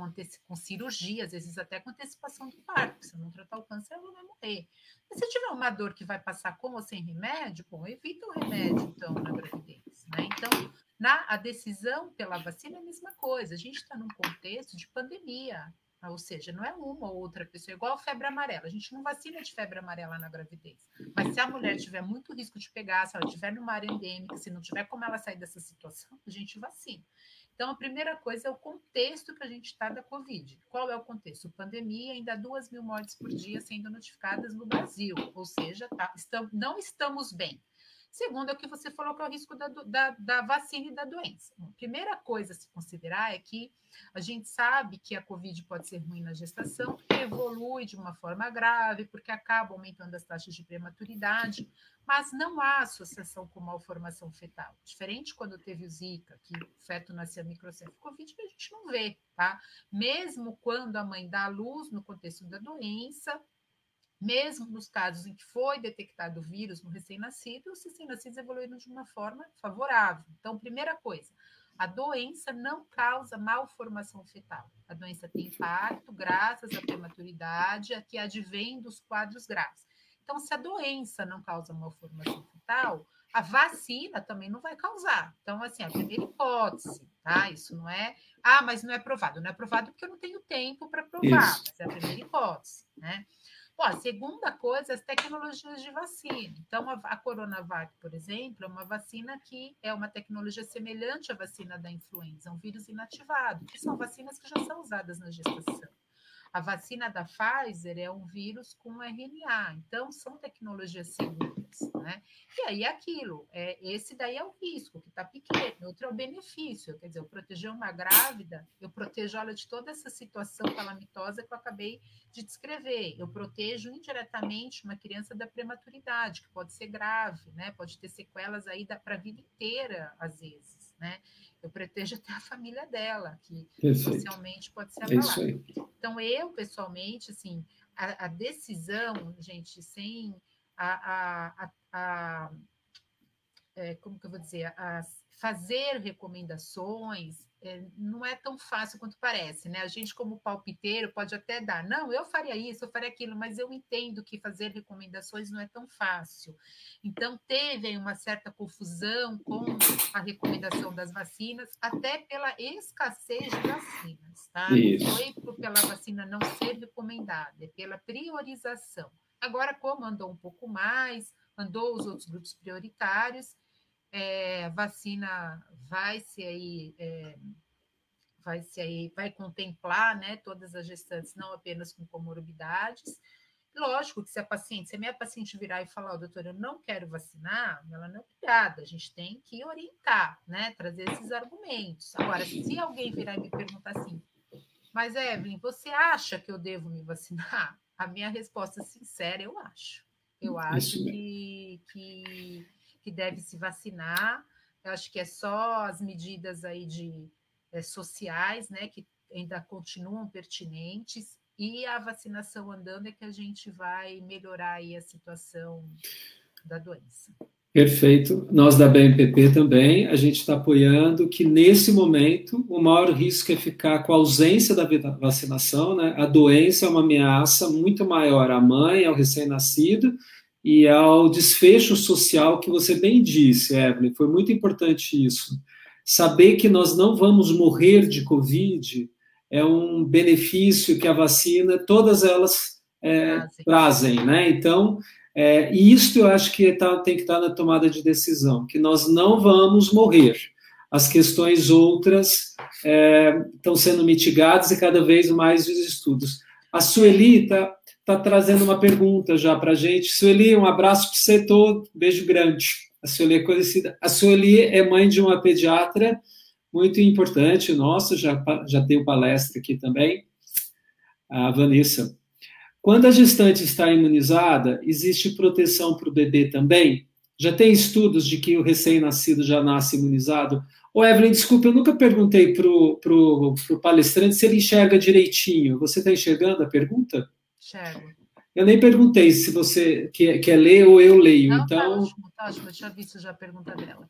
com cirurgia, às vezes até com antecipação do parto. Se não tratar o câncer, ela vai morrer. Mas se tiver uma dor que vai passar com ou sem remédio, bom, evita o remédio, então, na gravidez. Né? Então, na, a decisão pela vacina é a mesma coisa. A gente está num contexto de pandemia. Ou seja, não é uma ou outra pessoa, igual a febre amarela. A gente não vacina de febre amarela na gravidez. Mas se a mulher tiver muito risco de pegar, se ela tiver numa área endêmica, se não tiver como ela sair dessa situação, a gente vacina. Então, a primeira coisa é o contexto que a gente está da Covid. Qual é o contexto? Pandemia, ainda duas mil mortes por dia sendo notificadas no Brasil. Ou seja, tá, estamos, não estamos bem. Segundo, é o que você falou, que é o risco da, da, da vacina e da doença. Primeira coisa a se considerar é que a gente sabe que a Covid pode ser ruim na gestação, evolui de uma forma grave, porque acaba aumentando as taxas de prematuridade, mas não há associação com malformação fetal. Diferente quando teve o Zika, que o feto nascia microcefalo, Covid a gente não vê, tá? Mesmo quando a mãe dá a luz no contexto da doença, mesmo nos casos em que foi detectado o vírus no recém-nascido, os recém-nascidos evoluíram de uma forma favorável. Então, primeira coisa, a doença não causa malformação fetal. A doença tem impacto graças à prematuridade, a que advém dos quadros graves. Então, se a doença não causa malformação fetal, a vacina também não vai causar. Então, assim, a primeira hipótese, tá? Isso não é. Ah, mas não é provado. Não é provado porque eu não tenho tempo para provar, Isso. mas é a primeira hipótese, né? Bom, a segunda coisa, as tecnologias de vacina. Então, a, a, Coronavac, por exemplo, é uma vacina que é uma tecnologia semelhante à vacina da influenza, um vírus inativado, que são vacinas que já são usadas na gestação. A vacina da Pfizer é um vírus com RNA, então são tecnologias seguras, né? E aí é aquilo, é, esse daí é o risco, que está pequeno, outro é o benefício, quer dizer, eu proteger uma grávida, eu protejo ela de toda essa situação calamitosa que eu acabei de descrever, eu protejo indiretamente uma criança da prematuridade, que pode ser grave, né? Pode ter sequelas aí para a vida inteira, às vezes, né? eu protejo até a família dela, que Perfeito. socialmente pode ser é abalada. Então, eu, pessoalmente, assim, a, a, decisão, gente, sem a, a, a, a é, como que eu vou dizer, a fazer recomendações é, não é tão fácil quanto parece, né? A gente, como palpiteiro, pode até dar, não, eu faria isso, eu faria aquilo, mas eu entendo que fazer recomendações não é tão fácil. Então, teve uma certa confusão com a recomendação das vacinas, até pela escassez de vacinas, tá? Isso. Não foi pela vacina não ser recomendada, é pela priorização. Agora, como andou um pouco mais, andou os outros grupos prioritários, é, a vacina vai ser aí, é, vai ser aí, vai contemplar, né, todas as gestantes, não apenas com comorbidades. Lógico que se a paciente, se a minha paciente virar e falar, oh, doutora, eu não quero vacinar, ela não é obrigada, a gente tem que orientar, né, trazer esses argumentos. Agora, se alguém virar e me perguntar assim, mas Evelyn, você acha que eu devo me vacinar? A minha resposta sincera, eu acho. Eu acho que, que que deve se vacinar. Eu acho que é só as medidas aí de é, sociais, né, que ainda continuam pertinentes. e a vacinação andando é que a gente vai melhorar aí a situação da doença.
Perfeito. Nós da BMPP também, a gente está apoiando que nesse momento o maior risco é ficar com a ausência da vacinação, né? A doença é uma ameaça muito maior à mãe, ao recém-nascido e ao desfecho social que você bem disse, Evelyn. Foi muito importante isso. Saber que nós não vamos morrer de Covid é um benefício que a vacina, todas elas é, trazem, né? Então, é, e isto eu acho que tá, tem que estar tá na tomada de decisão, que nós não vamos morrer. As questões outras é, estão sendo mitigadas e cada vez mais os estudos. A Sueli está tá trazendo uma pergunta já para a gente. Sueli, um abraço para você todo, beijo grande. A Sueli é conhecida. A Sueli é mãe de uma pediatra muito importante, nossa, já, já tenho palestra aqui também, a Vanessa. Quando a gestante está imunizada, existe proteção para o bebê também? Já tem estudos de que o recém-nascido já nasce imunizado? Ô, Evelyn, desculpa, eu nunca perguntei para o palestrante se ele enxerga direitinho. Você está enxergando a pergunta?
Enxergo.
Eu nem perguntei se você quer, quer ler ou eu leio.
Não,
tá então...
tá ótimo, tá ótimo. Eu tinha visto já a pergunta dela.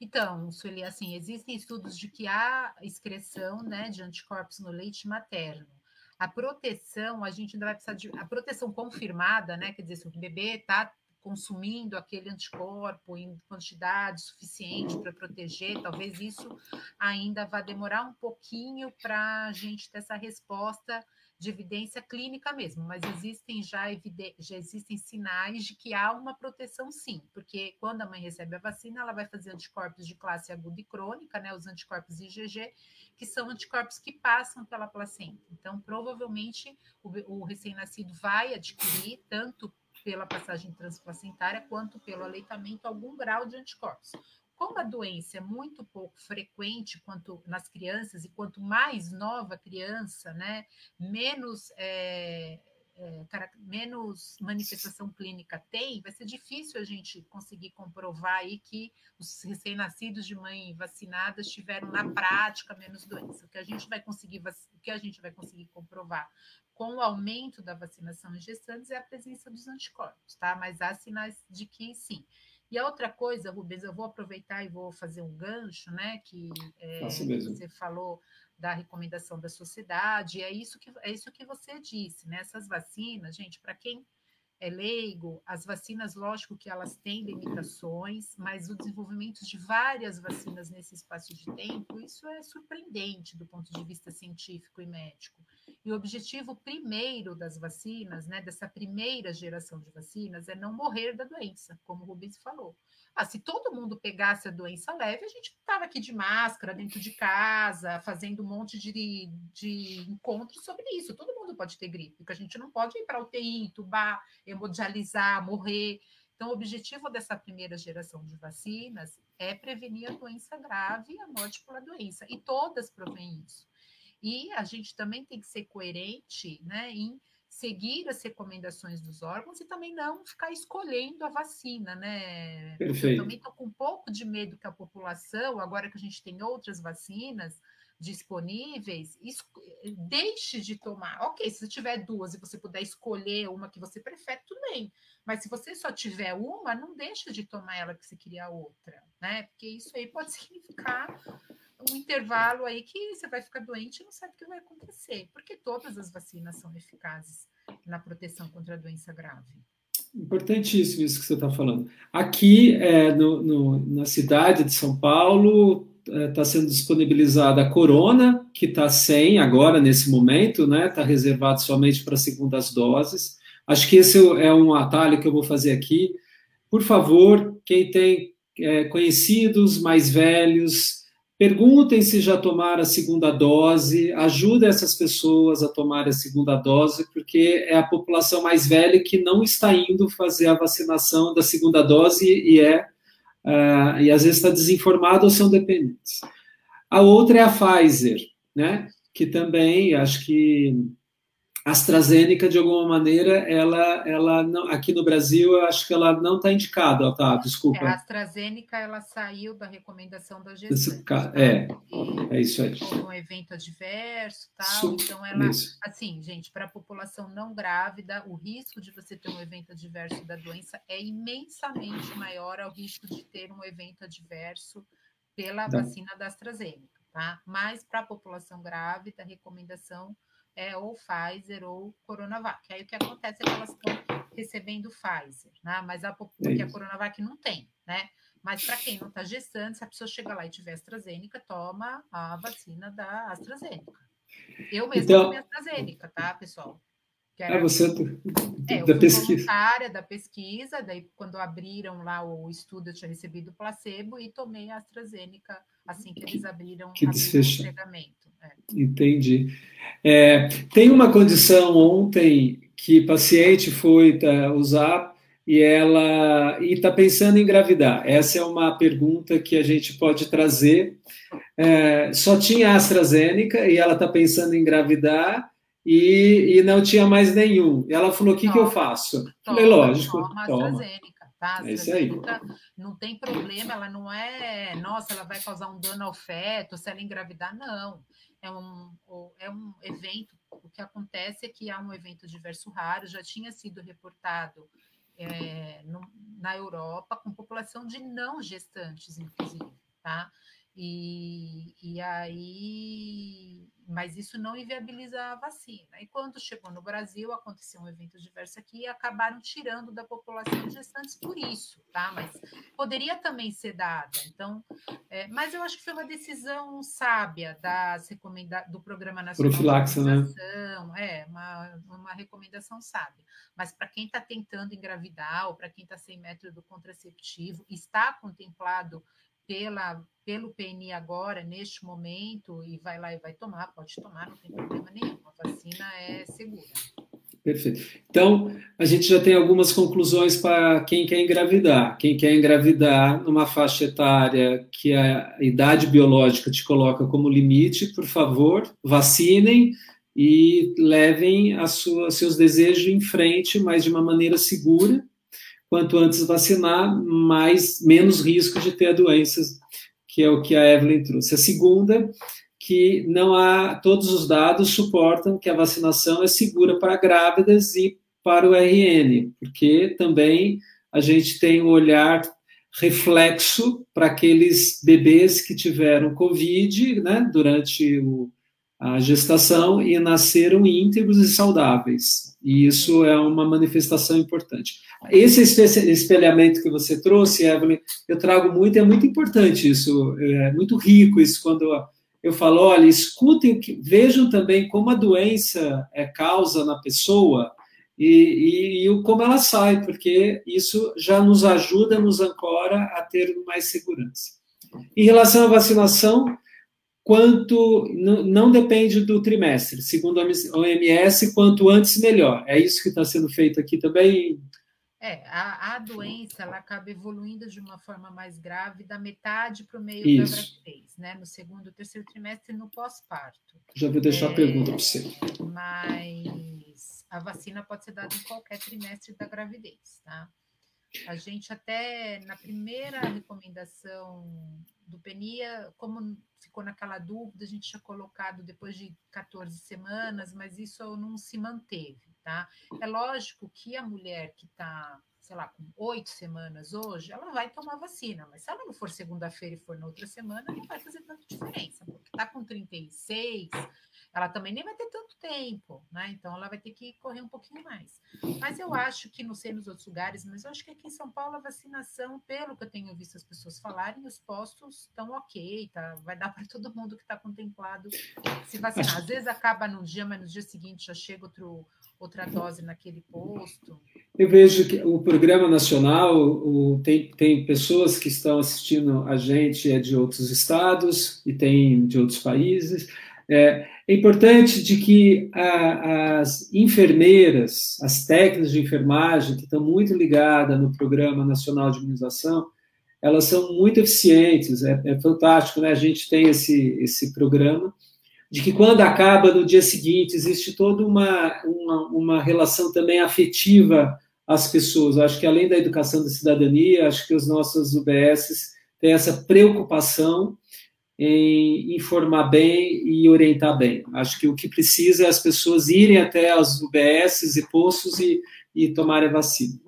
Então, Sueli, assim, existem estudos de que há excreção né, de anticorpos no leite materno. A proteção, a gente ainda vai precisar de. A proteção confirmada, né? Quer dizer, se o bebê está consumindo aquele anticorpo em quantidade suficiente para proteger, talvez isso ainda vá demorar um pouquinho para a gente ter essa resposta de evidência clínica mesmo, mas existem já, já existem sinais de que há uma proteção sim, porque quando a mãe recebe a vacina, ela vai fazer anticorpos de classe aguda e crônica, né, os anticorpos IgG, que são anticorpos que passam pela placenta. Então, provavelmente, o, o recém-nascido vai adquirir, tanto pela passagem transplacentária quanto pelo aleitamento, algum grau de anticorpos. Como a doença é muito pouco frequente quanto nas crianças, e quanto mais nova a criança, né, menos, é, é, menos manifestação clínica tem, vai ser difícil a gente conseguir comprovar aí que os recém-nascidos de mãe vacinadas tiveram na prática menos doença. O que a gente vai conseguir, o que a gente vai conseguir comprovar com o aumento da vacinação em gestantes é a presença dos anticorpos, tá? Mas há sinais de que sim. E a outra coisa, Rubens, eu vou aproveitar e vou fazer um gancho, né? Que é, você falou da recomendação da sociedade, é isso que é isso que você disse, né? Essas vacinas, gente, para quem é leigo, as vacinas, lógico que elas têm limitações, mas o desenvolvimento de várias vacinas nesse espaço de tempo, isso é surpreendente do ponto de vista científico e médico. E o objetivo primeiro das vacinas, né, dessa primeira geração de vacinas, é não morrer da doença, como o Rubens falou. Ah, se todo mundo pegasse a doença leve, a gente estava aqui de máscara, dentro de casa, fazendo um monte de, de encontros sobre isso. Todo mundo pode ter gripe, porque a gente não pode ir para UTI, entubar, hemodializar, morrer. Então, o objetivo dessa primeira geração de vacinas é prevenir a doença grave e a morte pela doença. E todas provêm isso. E a gente também tem que ser coerente né, em seguir as recomendações dos órgãos e também não ficar escolhendo a vacina, né?
Perfeito.
Eu também estou com um pouco de medo que a população, agora que a gente tem outras vacinas disponíveis, deixe de tomar. Ok, se você tiver duas e você puder escolher uma que você prefere, tudo bem. Mas se você só tiver uma, não deixa de tomar ela que você queria outra, né? Porque isso aí pode significar um intervalo aí que você vai ficar doente e não sabe o que vai acontecer, porque todas as vacinas são eficazes na proteção contra a doença grave.
Importantíssimo isso que você está falando. Aqui, é, no, no, na cidade de São Paulo, está é, tá sendo disponibilizada a Corona, que está sem agora, nesse momento, né? Está reservado somente para segundas doses. Acho que esse é um atalho que eu vou fazer aqui. Por favor, quem tem é, conhecidos mais velhos, Perguntem se já tomaram a segunda dose, ajuda essas pessoas a tomar a segunda dose, porque é a população mais velha que não está indo fazer a vacinação da segunda dose e é uh, e às vezes está desinformada ou são dependentes. A outra é a Pfizer, né? Que também acho que a AstraZeneca, de alguma maneira, ela, ela não, aqui no Brasil, eu acho que ela não está indicada, tá? Desculpa. É,
a AstraZeneca, ela saiu da recomendação da gestante.
Tá? É, é isso aí.
Um evento adverso, tal. então, ela, isso. assim, gente, para a população não grávida, o risco de você ter um evento adverso da doença é imensamente maior ao risco de ter um evento adverso pela tá. vacina da AstraZeneca, tá? Mas para a população grávida, a recomendação é ou Pfizer ou Coronavac. Aí o que acontece é que elas estão recebendo Pfizer, né? Mas a, porque a Coronavac não tem, né? Mas para quem não está gestando, se a pessoa chegar lá e tiver AstraZeneca, toma a vacina da AstraZeneca. Eu mesma então, tomei AstraZeneca, tá, pessoal?
Era, ah, você
é, da pesquisa. da pesquisa, daí quando abriram lá o estudo, eu tinha recebido placebo e tomei a AstraZeneca assim que eles abriram
que o chegamento. É. Entendi. É, tem uma condição ontem que paciente foi tá, usar e ela está pensando em engravidar. Essa é uma pergunta que a gente pode trazer. É, só tinha AstraZeneca e ela está pensando em engravidar e, e, não tinha mais nenhum. Ela falou: o que, que eu faço? Toma, Falei, lógico. Toma, toma. AstraZeneca,
tá? É isso aí. Não tem problema, ela não é, nossa, ela vai causar um dano ao feto se ela engravidar, não é um, é um evento, o que acontece é que há um evento diverso raro, já tinha sido reportado é, no, na Europa com população de não gestantes, inclusive, tá? E, e aí, mas isso não inviabiliza a vacina. E quando chegou no Brasil, aconteceu um evento diverso aqui e acabaram tirando da população gestantes por isso, tá? Mas poderia também ser dada. Então, é, mas eu acho que foi uma decisão sábia das recomenda do Programa Nacional
Profilaxe, de né?
É, uma, uma recomendação sábia. Mas para quem está tentando engravidar ou para quem está sem método contraceptivo, está contemplado pela, pelo PNI agora, neste momento, e vai lá e vai tomar, pode tomar, não tem problema nenhum. A vacina é segura.
Perfeito. Então, a gente já tem algumas conclusões para quem quer engravidar. Quem quer engravidar numa faixa etária que a idade biológica te coloca como limite, por favor, vacinem e levem a sua, seus desejos em frente, mas de uma maneira segura quanto antes vacinar, mais menos risco de ter doenças, que é o que a Evelyn trouxe. A segunda, que não há todos os dados suportam que a vacinação é segura para grávidas e para o RN, porque também a gente tem um olhar reflexo para aqueles bebês que tiveram Covid né, durante o, a gestação e nasceram íntegros e saudáveis. E isso é uma manifestação importante. Esse espelhamento que você trouxe, Evelyn, eu trago muito, é muito importante isso, é muito rico isso, quando eu falo, olha, escutem, vejam também como a doença é causa na pessoa e, e, e como ela sai, porque isso já nos ajuda, nos ancora a ter mais segurança. Em relação à vacinação, quanto não depende do trimestre, segundo a OMS, quanto antes melhor. É isso que está sendo feito aqui também,
é, a, a doença ela acaba evoluindo de uma forma mais grave da metade para o meio Isso. da gravidez, né? No segundo, terceiro trimestre no pós-parto.
Já vou deixar é, a pergunta para você.
Mas a vacina pode ser dada em qualquer trimestre da gravidez, tá? A gente até na primeira recomendação do PENIA, como ficou naquela dúvida, a gente tinha colocado depois de 14 semanas, mas isso não se manteve tá? É lógico que a mulher que está, sei lá, com oito semanas hoje, ela vai tomar vacina, mas se ela não for segunda-feira e for na outra semana, não vai fazer tanta diferença, porque está com 36, ela também nem vai ter tanto tempo, né? Então ela vai ter que correr um pouquinho mais. Mas eu acho que, não sei nos outros lugares, mas eu acho que aqui em São Paulo a vacinação, pelo que eu tenho visto as pessoas falarem, os postos estão ok, tá? Vai dar para todo mundo que está contemplado se vacinar. Às vezes acaba num dia, mas no dia seguinte já chega outro outra dose naquele posto?
Eu vejo que o programa nacional o, tem, tem pessoas que estão assistindo a gente é de outros estados e tem de outros países. É, é importante de que as enfermeiras, as técnicas de enfermagem que estão muito ligadas no Programa Nacional de Imunização, elas são muito eficientes, é, é fantástico, né? A gente tem esse, esse programa, de que quando acaba, no dia seguinte, existe toda uma, uma, uma relação também afetiva às pessoas. Acho que além da educação da cidadania, acho que os nossos UBS têm essa preocupação em informar bem e orientar bem. Acho que o que precisa é as pessoas irem até as UBSs e postos e, e tomarem vacina.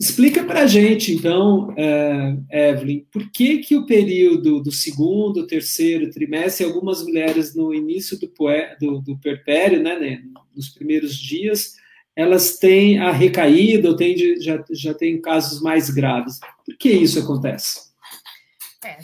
Explica para a gente, então, é, Evelyn, por que, que o período do segundo, terceiro trimestre, algumas mulheres no início do, do, do perpério, né, né, nos primeiros dias, elas têm a recaída ou têm, já, já têm casos mais graves. Por que isso acontece?
É,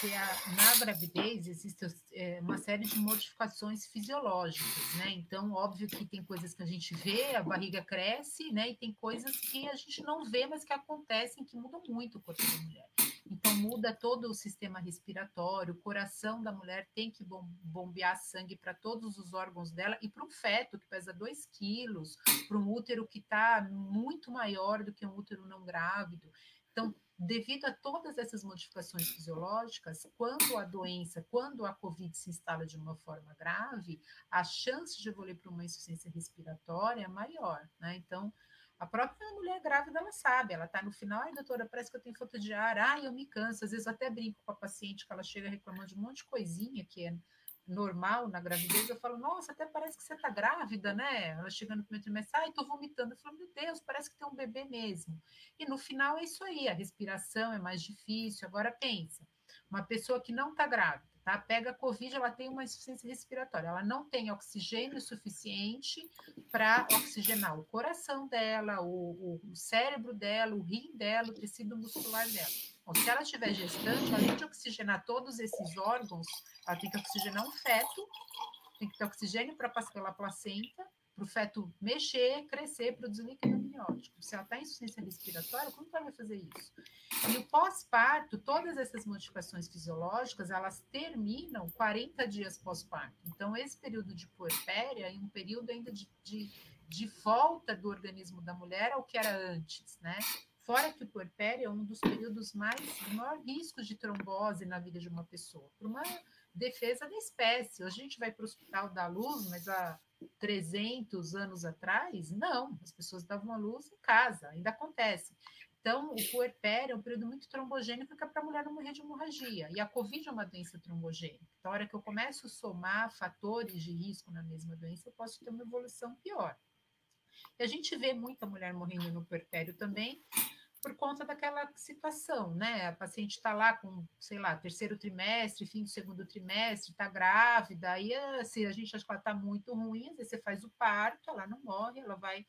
porque a, na gravidez existe é, uma série de modificações fisiológicas, né? Então, óbvio que tem coisas que a gente vê, a barriga cresce, né? E tem coisas que a gente não vê, mas que acontecem, que mudam muito o corpo da mulher. Então, muda todo o sistema respiratório, o coração da mulher tem que bombear sangue para todos os órgãos dela e para um feto que pesa 2 quilos, para um útero que está muito maior do que um útero não grávido. Então, devido a todas essas modificações fisiológicas, quando a doença, quando a COVID se instala de uma forma grave, a chance de evoluir para uma insuficiência respiratória é maior, né? Então, a própria mulher grávida, ela sabe, ela está no final, ai, doutora, parece que eu tenho falta de ar, ai, eu me canso. Às vezes eu até brinco com a paciente que ela chega reclamando de um monte de coisinha que é normal na gravidez, eu falo, nossa, até parece que você está grávida, né? Ela chega no primeiro trimestre, ai, estou vomitando. Eu falo, meu Deus, parece que tem um bebê mesmo. E no final é isso aí, a respiração é mais difícil. Agora pensa, uma pessoa que não está grávida, tá? Pega Covid, ela tem uma insuficiência respiratória, ela não tem oxigênio suficiente para oxigenar o coração dela, o, o, cérebro dela, o rim dela, o tecido muscular dela. Se ela estiver gestante, além de oxigenar todos esses órgãos, ela tem que oxigenar um feto, tem que ter oxigênio para passar pela placenta, para o feto mexer, crescer, produzir líquido amniótico. Se ela está em insuficiência respiratória, como ela vai fazer isso? E o pós-parto, todas essas modificações fisiológicas, elas terminam 40 dias pós-parto. Então, esse período de puerpéria é um período ainda de, de, de volta do organismo da mulher ao que era antes, né? Fora que o puerpério é um dos períodos mais de maior risco de trombose na vida de uma pessoa, por uma defesa da espécie. Hoje a gente vai para o hospital dar luz, mas há 300 anos atrás, não, as pessoas davam a luz em casa, ainda acontece. Então, o puerpério é um período muito trombogênico que é para a mulher não morrer de hemorragia. E a Covid é uma doença trombogênica. Então, a hora que eu começo a somar fatores de risco na mesma doença, eu posso ter uma evolução pior. E a gente vê muita mulher morrendo no puerpério também, por conta daquela situação, né? A paciente está lá com, sei lá, terceiro trimestre, fim do segundo trimestre, está grávida, aí assim, a gente acha que ela está muito ruim, às vezes você faz o parto, ela não morre, ela vai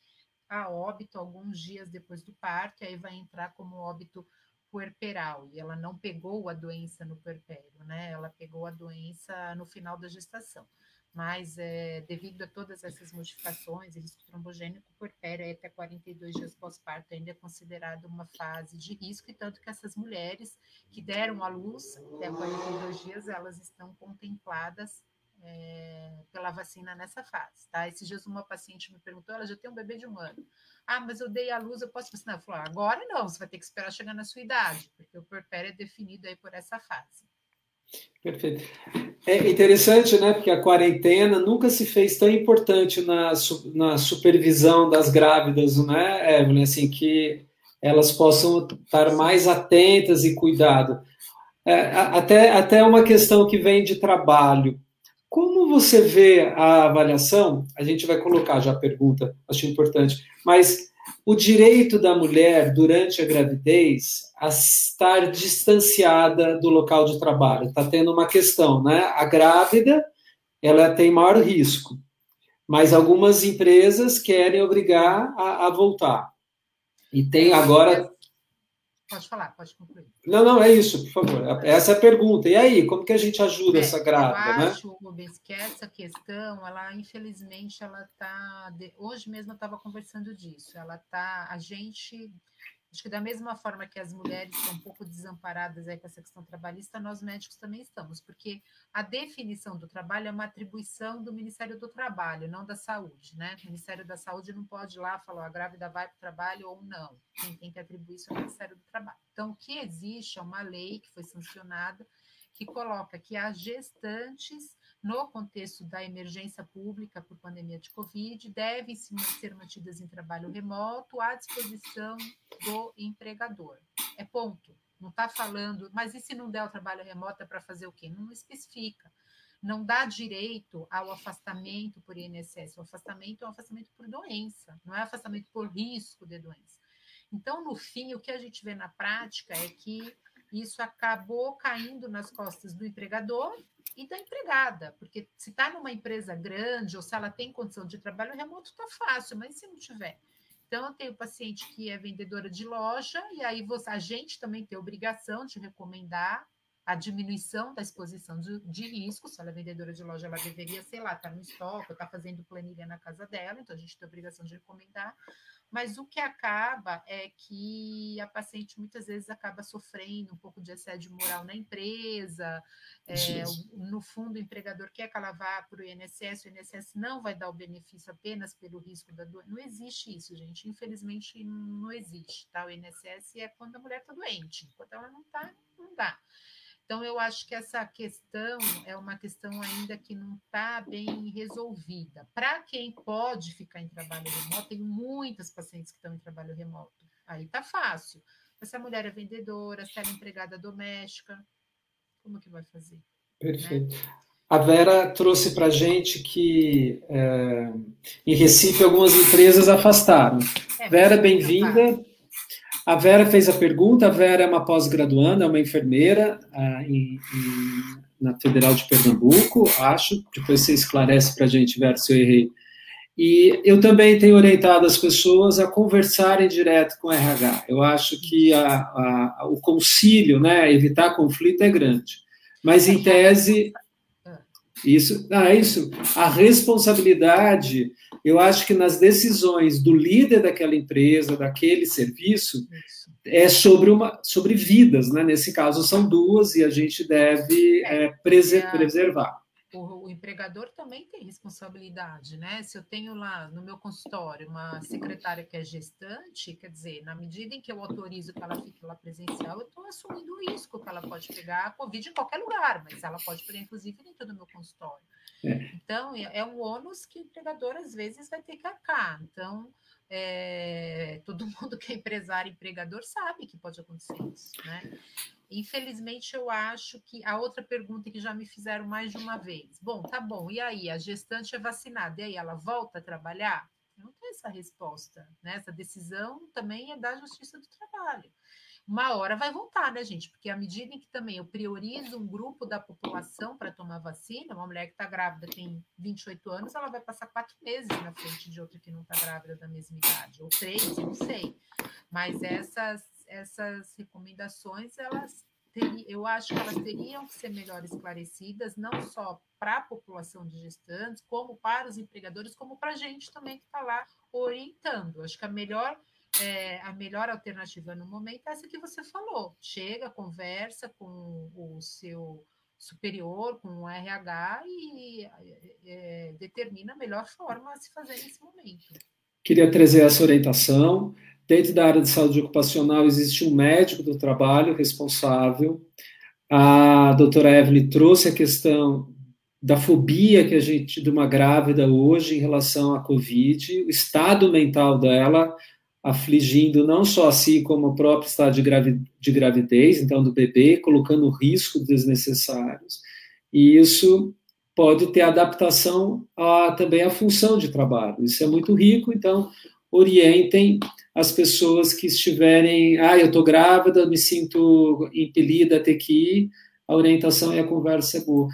a óbito alguns dias depois do parto, e aí vai entrar como óbito puerperal, e ela não pegou a doença no puerpério, né? Ela pegou a doença no final da gestação mas é, devido a todas essas modificações, risco trombogênico puerpério é até 42 dias pós-parto ainda é considerado uma fase de risco, e tanto que essas mulheres que deram à luz até 42 dias, elas estão contempladas é, pela vacina nessa fase, tá? Esses dias uma paciente me perguntou, ela já tem um bebê de um ano. Ah, mas eu dei à luz, eu posso vacinar? Eu falei, agora não, você vai ter que esperar chegar na sua idade, porque o puerpério é definido aí por essa fase.
Perfeito. É interessante, né? Porque a quarentena nunca se fez tão importante na, na supervisão das grávidas, né, Evelyn? Assim, que elas possam estar mais atentas e cuidado. É, até, até uma questão que vem de trabalho. Como você vê a avaliação? A gente vai colocar já a pergunta, acho importante, mas o direito da mulher durante a gravidez a estar distanciada do local de trabalho. Está tendo uma questão, né? A grávida, ela tem maior risco, mas algumas empresas querem obrigar a, a voltar. E tem agora
Pode falar, pode concluir.
Não, não, é isso, por favor. Essa é a pergunta. E aí, como que a gente ajuda é, essa grávida,
né? Eu acho, né? Rubens, que essa questão, ela, infelizmente, ela está... Hoje mesmo eu estava conversando disso. Ela está... A gente Acho que da mesma forma que as mulheres estão um pouco desamparadas aí com essa questão trabalhista, nós médicos também estamos, porque a definição do trabalho é uma atribuição do Ministério do Trabalho, não da Saúde, né? O Ministério da Saúde não pode ir lá falar a grávida vai para o trabalho ou não. Quem tem que atribuir isso é o Ministério do Trabalho. Então, o que existe é uma lei que foi sancionada que coloca que as gestantes, no contexto da emergência pública por pandemia de Covid, devem ser mantidas em trabalho remoto à disposição do empregador. É ponto. Não está falando, mas e se não der o trabalho remoto é para fazer o quê? Não especifica. Não dá direito ao afastamento por INSS. O afastamento é um afastamento por doença, não é afastamento por risco de doença. Então, no fim, o que a gente vê na prática é que isso acabou caindo nas costas do empregador e da empregada, porque se está numa empresa grande ou se ela tem condição de trabalho remoto, está fácil, mas se não tiver. Então, eu tenho paciente que é vendedora de loja, e aí você, a gente também tem obrigação de recomendar a diminuição da exposição de, de risco. Se ela é vendedora de loja, ela deveria, sei lá, estar tá no estoque, estar tá fazendo planilha na casa dela, então a gente tem obrigação de recomendar mas o que acaba é que a paciente muitas vezes acaba sofrendo um pouco de assédio moral na empresa. É, no fundo, o empregador quer que ela vá para o INSS, o INSS não vai dar o benefício apenas pelo risco da doença. Não existe isso, gente. Infelizmente, não existe. Tá? O INSS é quando a mulher está doente. Enquanto ela não está, não dá. Então, eu acho que essa questão é uma questão ainda que não está bem resolvida. Para quem pode ficar em trabalho remoto, tem muitas pacientes que estão em trabalho remoto. Aí está fácil. Se a mulher é vendedora, se ela é empregada doméstica, como que vai fazer?
Perfeito. Né? A Vera trouxe para a gente que é, em Recife algumas empresas afastaram. É, Vera, bem-vinda. A Vera fez a pergunta. A Vera é uma pós-graduanda, é uma enfermeira uh, em, em, na Federal de Pernambuco, acho. Depois você esclarece para a gente, Vera, se eu errei. E eu também tenho orientado as pessoas a conversarem direto com o RH. Eu acho que a, a, o concílio, né, evitar conflito é grande. Mas, em tese, isso, ah, é isso. A responsabilidade, eu acho que nas decisões do líder daquela empresa, daquele serviço, é sobre uma, sobre vidas, né? Nesse caso são duas e a gente deve é, é, preservar
o, o, empregador também tem responsabilidade, né? Se eu tenho lá no meu consultório uma secretária que é gestante, quer dizer, na medida em que eu autorizo que ela fique lá presencial, eu estou assumindo o risco que ela pode pegar a Covid em qualquer lugar, mas ela pode pegar, inclusive, dentro do meu consultório. É. Então, é, é um ônus que o empregador, às vezes, vai ter que arcar. Então, é, todo mundo que é empresário empregador sabe que pode acontecer isso, né? Infelizmente, eu acho que a outra pergunta que já me fizeram mais de uma vez. Bom, tá bom, e aí? A gestante é vacinada, e aí ela volta a trabalhar? Eu não tenho essa resposta, né? Essa decisão também é da Justiça do Trabalho uma hora vai voltar, né, gente? Porque à medida em que também eu priorizo um grupo da população para tomar vacina, uma mulher que está grávida tem 28 anos, ela vai passar quatro meses na frente de outra que não está grávida da mesma idade, ou três, não sei. Mas essas, essas recomendações, elas eu acho que elas teriam que ser melhor esclarecidas, não só para a população de gestantes, como para os empregadores, como para a gente também que está lá orientando. Acho que a melhor é, a melhor alternativa no momento é essa que você falou. Chega, conversa com o seu superior, com o RH e é, determina a melhor forma a se fazer nesse momento.
Queria trazer essa orientação. Dentro da área de saúde ocupacional existe um médico do trabalho responsável. A doutora Evelyn trouxe a questão da fobia que a gente de uma grávida hoje em relação à Covid, o estado mental dela, afligindo não só a si, como o próprio estado de, gravi de gravidez, então do bebê, colocando riscos desnecessários. E isso pode ter adaptação a, também à função de trabalho. Isso é muito rico, então orientem as pessoas que estiverem, ah, eu estou grávida, me sinto impelida a ter que ir, a orientação e a conversa é boa.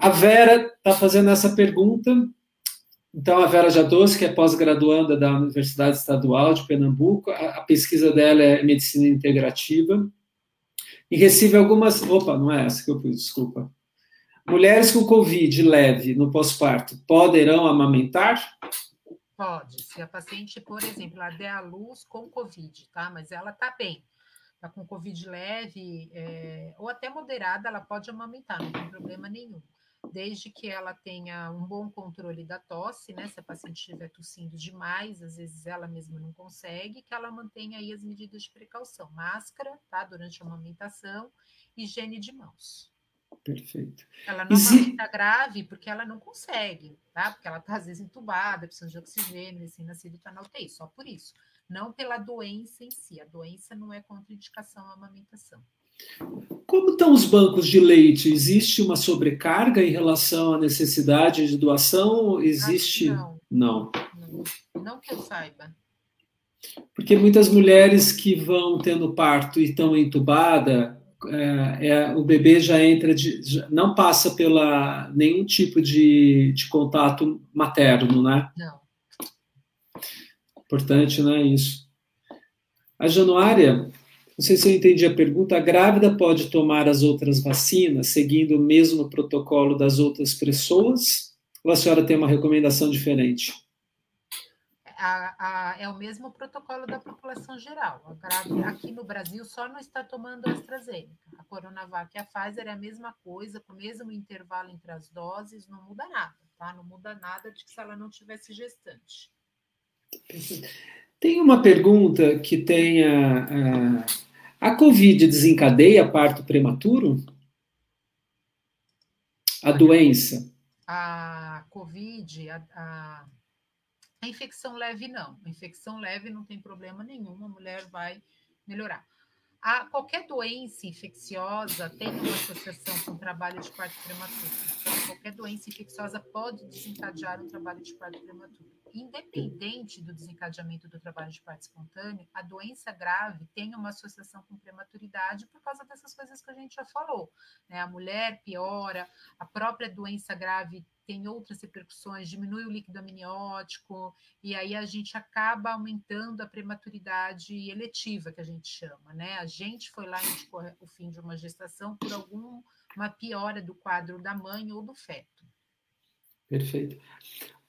A Vera está fazendo essa pergunta, então, a Vera Jadot, que é pós-graduanda da Universidade Estadual de Pernambuco, a, a, pesquisa dela é medicina integrativa. E recebe algumas. Opa, não é essa que eu pus, desculpa. Mulheres com Covid leve no pós-parto poderão amamentar?
Pode. Se a paciente, por exemplo, ela der a luz com Covid, tá? Mas ela tá bem. Tá com Covid leve é, ou até moderada, ela pode amamentar, não tem problema nenhum desde que ela tenha um bom controle da tosse, né? Se a paciente estiver tossindo demais, às vezes ela mesma não consegue, que ela mantenha aí as medidas de precaução, máscara, tá? Durante a amamentação, higiene de mãos.
Perfeito.
Ela não está grave porque ela não consegue, tá? Porque ela está, às vezes, entubada, precisando de oxigênio, recém-nascido está na UTI, só por isso. Não pela doença em si. A doença não é contraindicação à amamentação.
Como estão os bancos de leite? Existe uma sobrecarga em relação à necessidade de doação? Existe.
Não.
não.
Não. Não que eu saiba.
Porque muitas mulheres que vão tendo parto e estão entubadas, é, é, o bebê já entra, de, já não passa pela nenhum tipo de, de contato materno,
né? Não.
Importante, né? Isso. A Januária, não sei se eu entendi a pergunta, a grávida pode tomar as outras vacinas seguindo o mesmo protocolo das outras pessoas? Ou a senhora tem uma recomendação diferente?
a, a, é o mesmo protocolo da população geral. aqui no Brasil só não está tomando a AstraZeneca. A Coronavac e a Pfizer é a mesma coisa, com o mesmo intervalo entre as doses, não muda nada, tá? Não muda nada de que se ela não tivesse gestante.
Tem uma pergunta que tem a, a, a Covid desencadeia parto prematuro? A doença?
A Covid, a, a a infecção leve, não. A infecção leve não tem problema nenhum, a mulher vai melhorar. A, qualquer doença infecciosa tem uma associação com o trabalho de parto prematuro. Então, qualquer doença infecciosa pode desencadear um trabalho de parto prematuro. Independente do desencadeamento do trabalho de parto espontâneo, a doença grave tem uma associação com prematuridade por causa dessas coisas que a gente já falou. Né? A mulher piora, a própria doença grave tem outras repercussões, diminui o líquido amniótico, e aí a gente acaba aumentando a prematuridade eletiva, que a gente chama, né? A gente foi lá e o fim de uma gestação por alguma piora do quadro da mãe ou do feto.
Perfeito.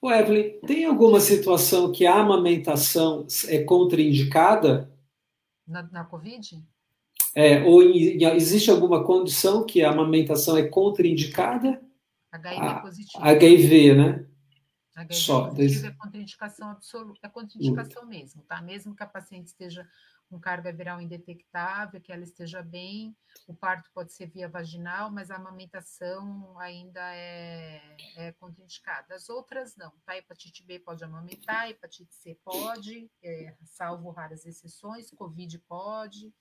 O Evelyn, tem alguma situação que a amamentação é contraindicada?
Na, na Covid?
É, ou existe alguma condição que a amamentação é contraindicada?
HIV a, positivo.
HIV, né?
HIV Só, positivo é contraindicação absoluta, é contraindicação mesmo, tá? Mesmo que a paciente esteja com carga viral indetectável, que ela esteja bem. O parto pode ser via vaginal, mas a amamentação ainda é, é contraindicada. As outras não, tá? Hepatite B pode amamentar, hepatite C pode, é, salvo raras exceções, Covid pode.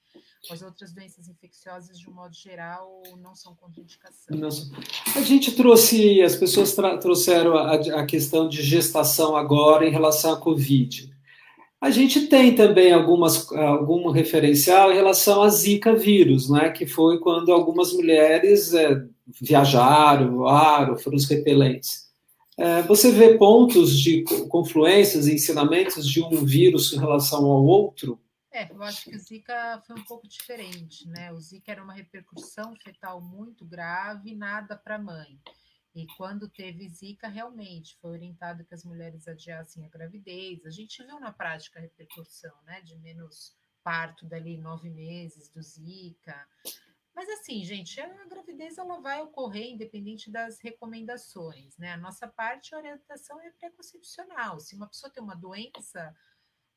As outras doenças infecciosas, de um modo geral, não são contraindicação.
Nossa. A gente trouxe, as pessoas trouxeram a, a questão de gestação agora em relação à Covid. A gente tem também algumas, algum referencial em relação a Zika vírus, né, que foi quando algumas mulheres é, viajaram, voaram, foram os repelentes. É, você vê pontos de confluências ensinamentos de um vírus em relação ao outro?
É, eu acho que o Zika foi um pouco diferente, né? O Zika era uma repercussão fetal muito grave, nada para a mãe. E quando teve Zika, realmente foi orientado que as mulheres adiassem a gravidez. A gente viu na prática a repercussão, né, de menos parto dali nove meses do Zika. Mas assim, gente, a gravidez ela vai ocorrer independente das recomendações, né? A nossa parte, a orientação é preconcepcional. Se uma pessoa tem uma doença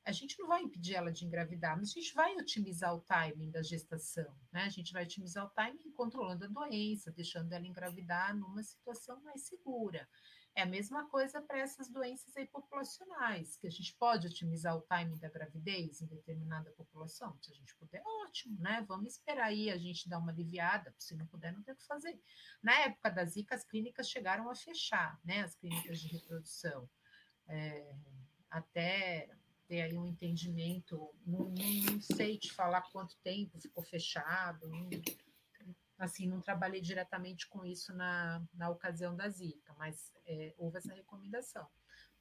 a gente não vai impedir ela de engravidar, mas a gente vai otimizar o timing da gestação, né? A gente vai otimizar o timing controlando a doença, deixando ela engravidar numa situação mais segura. É a mesma coisa para essas doenças aí populacionais, que a gente pode otimizar o timing da gravidez em determinada população. Se a gente puder, ótimo, né? Vamos esperar aí a gente dar uma aliviada, se não puder, não tem o que fazer. Na época da Zika, as clínicas chegaram a fechar, né? As clínicas de reprodução. É, até ter aí um entendimento. Não, não, sei te falar quanto tempo ficou fechado. Não, assim, não trabalhei diretamente com isso na, na ocasião da Zika, mas é, houve essa recomendação.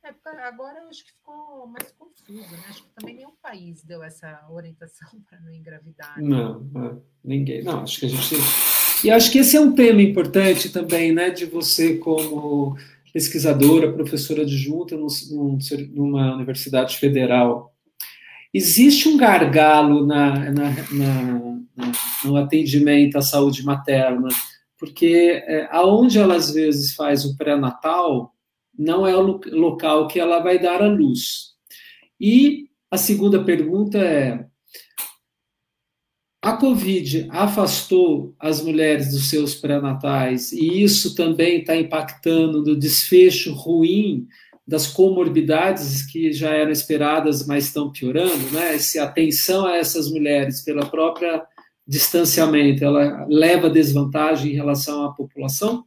É, agora eu acho que ficou mais confuso, né? Acho que também nenhum país deu essa orientação para não engravidar.
Né? Não, é, ninguém. Não, acho que a gente. E acho que esse é um tema importante também, né? De você como pesquisadora, professora adjunta num, numa universidade federal. Existe um gargalo na, na, na, no atendimento à saúde materna, porque é, aonde ela às vezes faz o pré-natal não é o local que ela vai dar à luz. E a segunda pergunta é: a Covid afastou as mulheres dos seus pré-natais e isso também está impactando no desfecho ruim das comorbidades que já eram esperadas, mas estão piorando, né? Essa atenção a essas mulheres pela própria distanciamento, ela leva desvantagem em relação à população?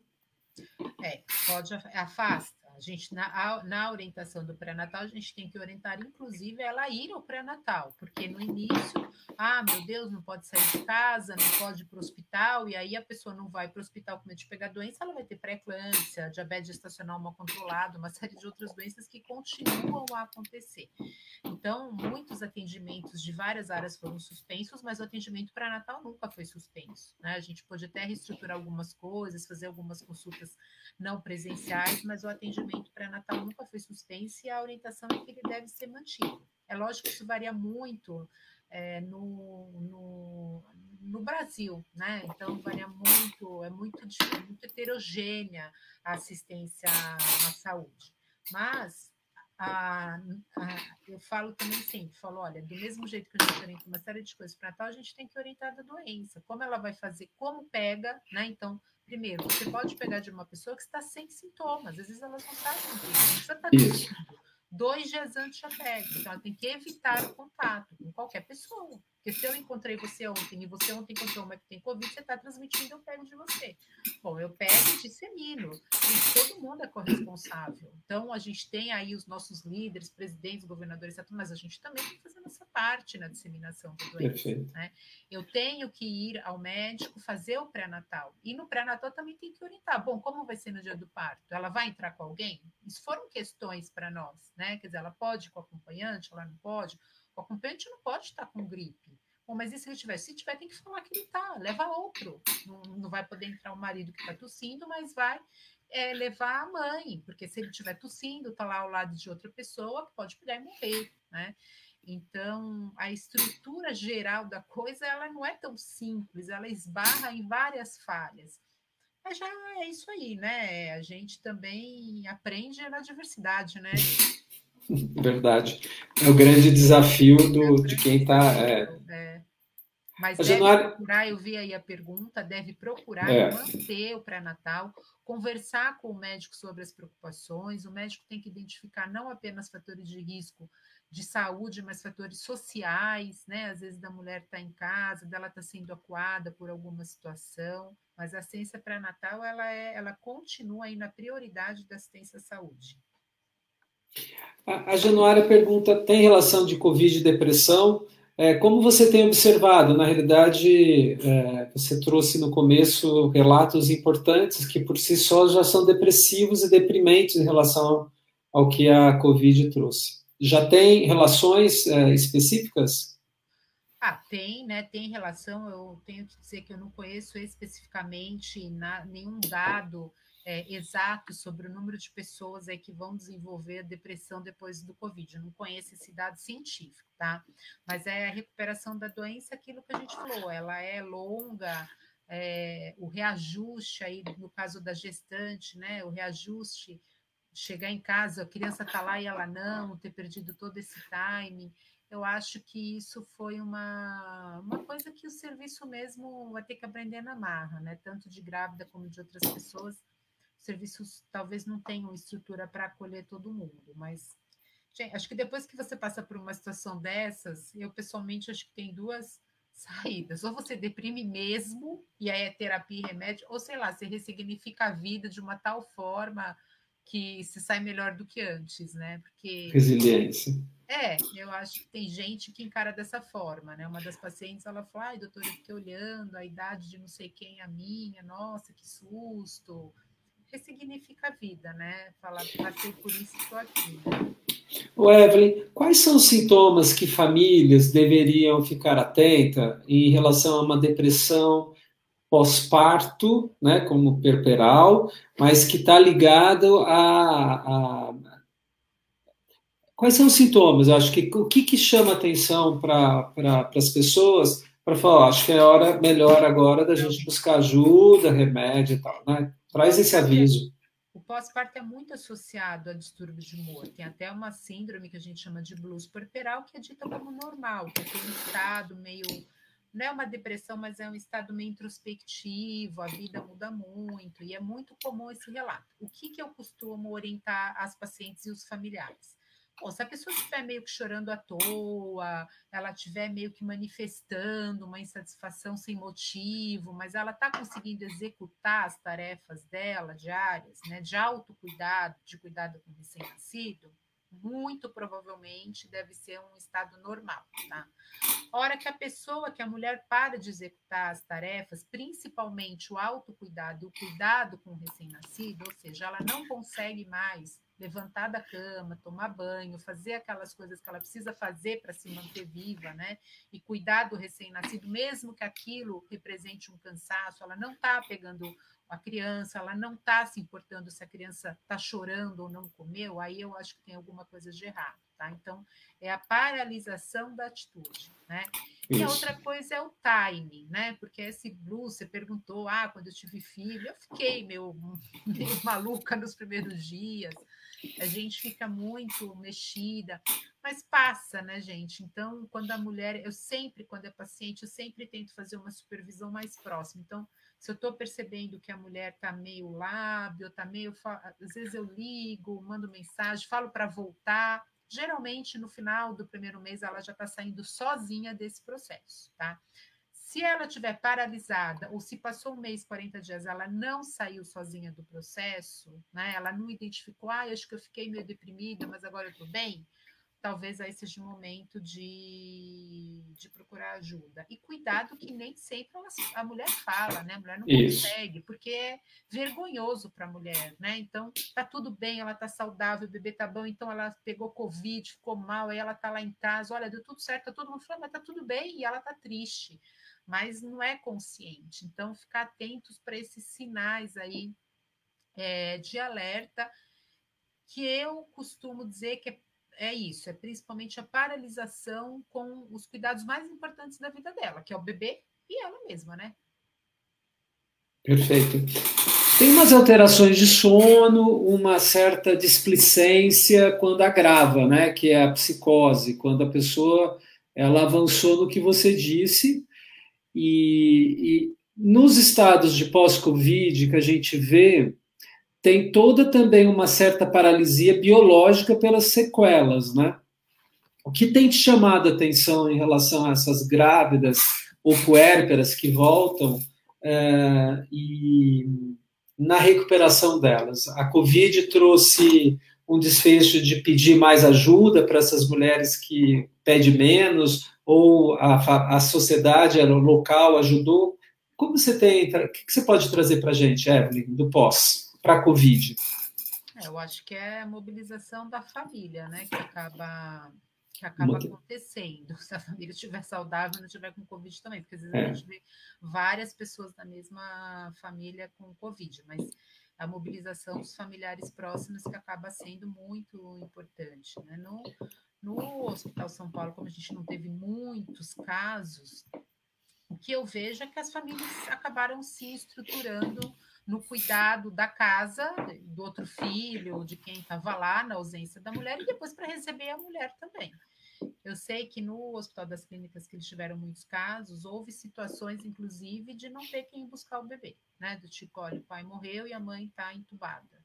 É, pode afasta. Gente, na, na orientação do pré-natal, a gente tem que orientar, inclusive, ela ir ao pré-natal, porque no início, ah, meu Deus, não pode sair de casa, não pode ir para o hospital, e aí a pessoa não vai para o hospital com medo de pegar doença, ela vai ter pré-eclâmpsia, diabetes gestacional mal controlado, uma série de outras doenças que continuam a acontecer. Então, muitos atendimentos de várias áreas foram suspensos, mas o atendimento pré-natal nunca foi suspenso. Né? A gente pode até reestruturar algumas coisas, fazer algumas consultas não presenciais, mas o atendimento pré-natal nunca foi suspenso e a orientação é que ele deve ser mantido. É lógico que isso varia muito é, no, no, no, Brasil, né? Então varia muito, é muito, muito heterogênea a assistência à saúde. Mas a, a, eu falo também sempre, falo, olha, do mesmo jeito que a gente orienta uma série de coisas para tal, a gente tem que orientar da doença, como ela vai fazer, como pega, né? Então, Primeiro, você pode pegar de uma pessoa que está sem sintomas, às vezes elas não sabem disso, não precisa estar tá Dois dias antes já pega, então ela tem que evitar o contato com qualquer pessoa. Porque se eu encontrei você ontem e você ontem encontrou uma que tem Covid, você está transmitindo, eu pego de você. Bom, eu pego e dissemino. E todo mundo é corresponsável. Então, a gente tem aí os nossos líderes, presidentes, governadores, mas a gente também tem que fazer nossa parte na disseminação do doença. Né? Eu tenho que ir ao médico fazer o pré-natal. E no pré-natal também tem que orientar. Bom, como vai ser no dia do parto? Ela vai entrar com alguém? Isso foram questões para nós, né? Quer dizer, ela pode ir com acompanhante, ela não pode o acompanhante não pode estar com gripe. Bom, mas e se ele tiver? Se tiver, tem que falar que ele está, leva outro. Não, não vai poder entrar o marido que está tossindo, mas vai é, levar a mãe, porque se ele estiver tossindo, está lá ao lado de outra pessoa que pode pegar e morrer, né? Então, a estrutura geral da coisa, ela não é tão simples, ela esbarra em várias falhas. Mas já é isso aí, né? A gente também aprende na diversidade, né?
Verdade. É o grande desafio do, de quem está. É.
É. Mas deve Januário... procurar, eu vi aí a pergunta, deve procurar é. manter o pré-natal, conversar com o médico sobre as preocupações. O médico tem que identificar não apenas fatores de risco de saúde, mas fatores sociais, né? Às vezes da mulher está em casa, dela está sendo acuada por alguma situação, mas a assistência pré-natal ela é, ela continua aí na prioridade da assistência à saúde.
A, Januária pergunta: tem relação de Covid e depressão? É, como você tem observado? Na realidade, é, você trouxe no começo relatos importantes que por si só já são depressivos e deprimentes em relação ao que a Covid trouxe. Já tem relações é, específicas?
Ah, tem, né? Tem relação. Eu tenho que dizer que eu não conheço especificamente na, nenhum dado é, exato sobre o número de pessoas aí que vão desenvolver depressão depois do Covid. Eu não conheço esse dado científico, tá? Mas é a recuperação da doença, aquilo que a gente falou, ela é longa, é, o reajuste aí, no caso da gestante, né? O reajuste, chegar em casa, a criança tá lá e ela não, ter perdido todo esse time. Eu acho que isso foi uma, uma coisa que o serviço mesmo vai ter que aprender na marra, né? Tanto de grávida como de outras pessoas serviços talvez não tenham estrutura para acolher todo mundo, mas gente, acho que depois que você passa por uma situação dessas, eu pessoalmente acho que tem duas saídas. Ou você deprime mesmo, e aí é terapia e remédio, ou sei lá, você ressignifica a vida de uma tal forma que se sai melhor do que antes, né? Porque.
Resiliência.
É, eu acho que tem gente que encara dessa forma, né? Uma das pacientes, ela falou, ai, doutora, eu fiquei olhando a idade de não sei quem, a minha, nossa, que susto ressignifica a vida, né? Falar, passei por isso estou aqui.
O Evelyn, quais são os sintomas que famílias deveriam ficar atenta em relação a uma depressão pós-parto, né, como perperal, mas que está ligado a, a, Quais são os sintomas? Eu acho que o que, que chama atenção para pra, as pessoas para falar, acho que é hora melhor agora da gente buscar ajuda, remédio e tal, né? Traz esse aviso.
O pós-parto é muito associado a distúrbios de humor. Tem até uma síndrome que a gente chama de blues puerperal, que é dita como normal, que é aquele estado meio não é uma depressão, mas é um estado meio introspectivo, a vida muda muito, e é muito comum esse relato. O que, que eu costumo orientar as pacientes e os familiares? Bom, se a pessoa estiver meio que chorando à toa, ela estiver meio que manifestando uma insatisfação sem motivo, mas ela está conseguindo executar as tarefas dela diárias, né, de autocuidado, de cuidado com o recém-nascido, muito provavelmente deve ser um estado normal, tá? Hora que a pessoa, que a mulher para de executar as tarefas, principalmente o autocuidado, o cuidado com o recém-nascido, ou seja, ela não consegue mais levantar da cama, tomar banho, fazer aquelas coisas que ela precisa fazer para se manter viva, né? E cuidar do recém-nascido, mesmo que aquilo represente um cansaço, ela não está pegando a criança, ela não está se importando se a criança está chorando ou não comeu, aí eu acho que tem alguma coisa de errado, tá? Então, é a paralisação da atitude, né? Isso. E a outra coisa é o timing, né? Porque esse blues, você perguntou, ah, quando eu tive filho, eu fiquei meio, meio maluca nos primeiros dias, a gente fica muito mexida, mas passa, né, gente? Então, quando a mulher, eu sempre, quando é paciente, eu sempre tento fazer uma supervisão mais próxima. Então, se eu estou percebendo que a mulher está meio lábio, está meio. Às vezes eu ligo, mando mensagem, falo para voltar. Geralmente, no final do primeiro mês, ela já está saindo sozinha desse processo, tá? Se ela estiver paralisada, ou se passou um mês, 40 dias, ela não saiu sozinha do processo, né? Ela não identificou, ah, acho que eu fiquei meio deprimida, mas agora eu estou bem talvez aí seja o momento de, de procurar ajuda. E cuidado que nem sempre ela, a mulher fala, né? A mulher não Isso. consegue, porque é vergonhoso para a mulher, né? Então, tá tudo bem, ela tá saudável, o bebê tá bom, então ela pegou Covid, ficou mal, aí ela tá lá em casa, olha, deu tudo certo, tá todo mundo falando, mas tá tudo bem, e ela tá triste, mas não é consciente. Então, ficar atentos para esses sinais aí é, de alerta que eu costumo dizer que é é isso, é principalmente a paralisação com os cuidados mais importantes da vida dela, que é o bebê e ela mesma, né?
Perfeito. Tem umas alterações de sono, uma certa displicência quando agrava, né? Que é a psicose, quando a pessoa ela avançou no que você disse e, e nos estados de pós-Covid que a gente vê, tem toda também uma certa paralisia biológica pelas sequelas, né? O que tem te chamado a atenção em relação a essas grávidas ou puérperas que voltam é, e na recuperação delas? A Covid trouxe um desfecho de pedir mais ajuda para essas mulheres que pedem menos, ou a, a sociedade o local ajudou? Como você tem, o que você pode trazer para a gente, Evelyn, do pós? para a Covid?
É, eu acho que é a mobilização da família, né, que acaba que acaba acontecendo. Se a família estiver saudável e não estiver com Covid também, porque às vezes é. a gente vê várias pessoas da mesma família com Covid, mas a mobilização dos familiares próximos que acaba sendo muito importante. Né? No, no Hospital São Paulo, como a gente não teve muitos casos, o que eu vejo é que as famílias acabaram se estruturando no cuidado da casa, do outro filho, de quem estava lá na ausência da mulher, e depois para receber a mulher também. Eu sei que no Hospital das Clínicas, que eles tiveram muitos casos, houve situações, inclusive, de não ter quem buscar o bebê, né? Do tipo, olha, o pai morreu e a mãe está entubada.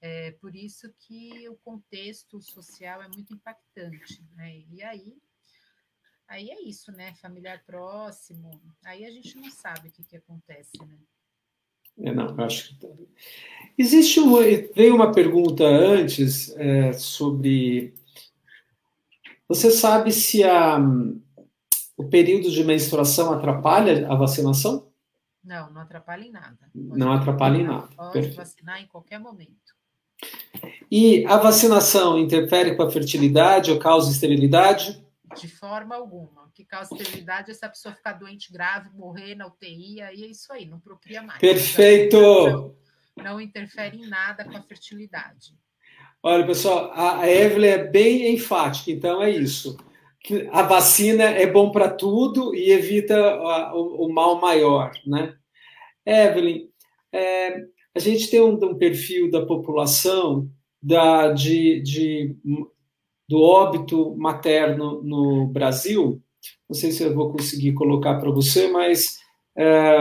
É por isso que o contexto social é muito impactante, né? E aí, aí é isso, né? Familiar próximo, aí a gente não sabe o que, que acontece, né?
É, não, acho que. Tá. Existe uma. Veio uma pergunta antes é, sobre. Você sabe se a, o período de menstruação atrapalha a vacinação?
Não, não atrapalha em nada.
Pode não atrapalha em nada.
Pode Perfeito. vacinar em qualquer momento.
E a vacinação interfere com a fertilidade ou causa esterilidade?
De forma alguma. O que causa esterilidade é se a pessoa ficar doente grave, morrer na UTI, aí é isso aí, não procria mais.
Perfeito!
Não, não interfere em nada com a fertilidade.
Olha, pessoal, a Evelyn é bem enfática, então é isso. A vacina é bom para tudo e evita o, o, mal maior, né? Evelyn, é, a gente tem um, um perfil da população da, de, de do óbito materno no Brasil, Não sei se eu vou conseguir colocar para você, mas é,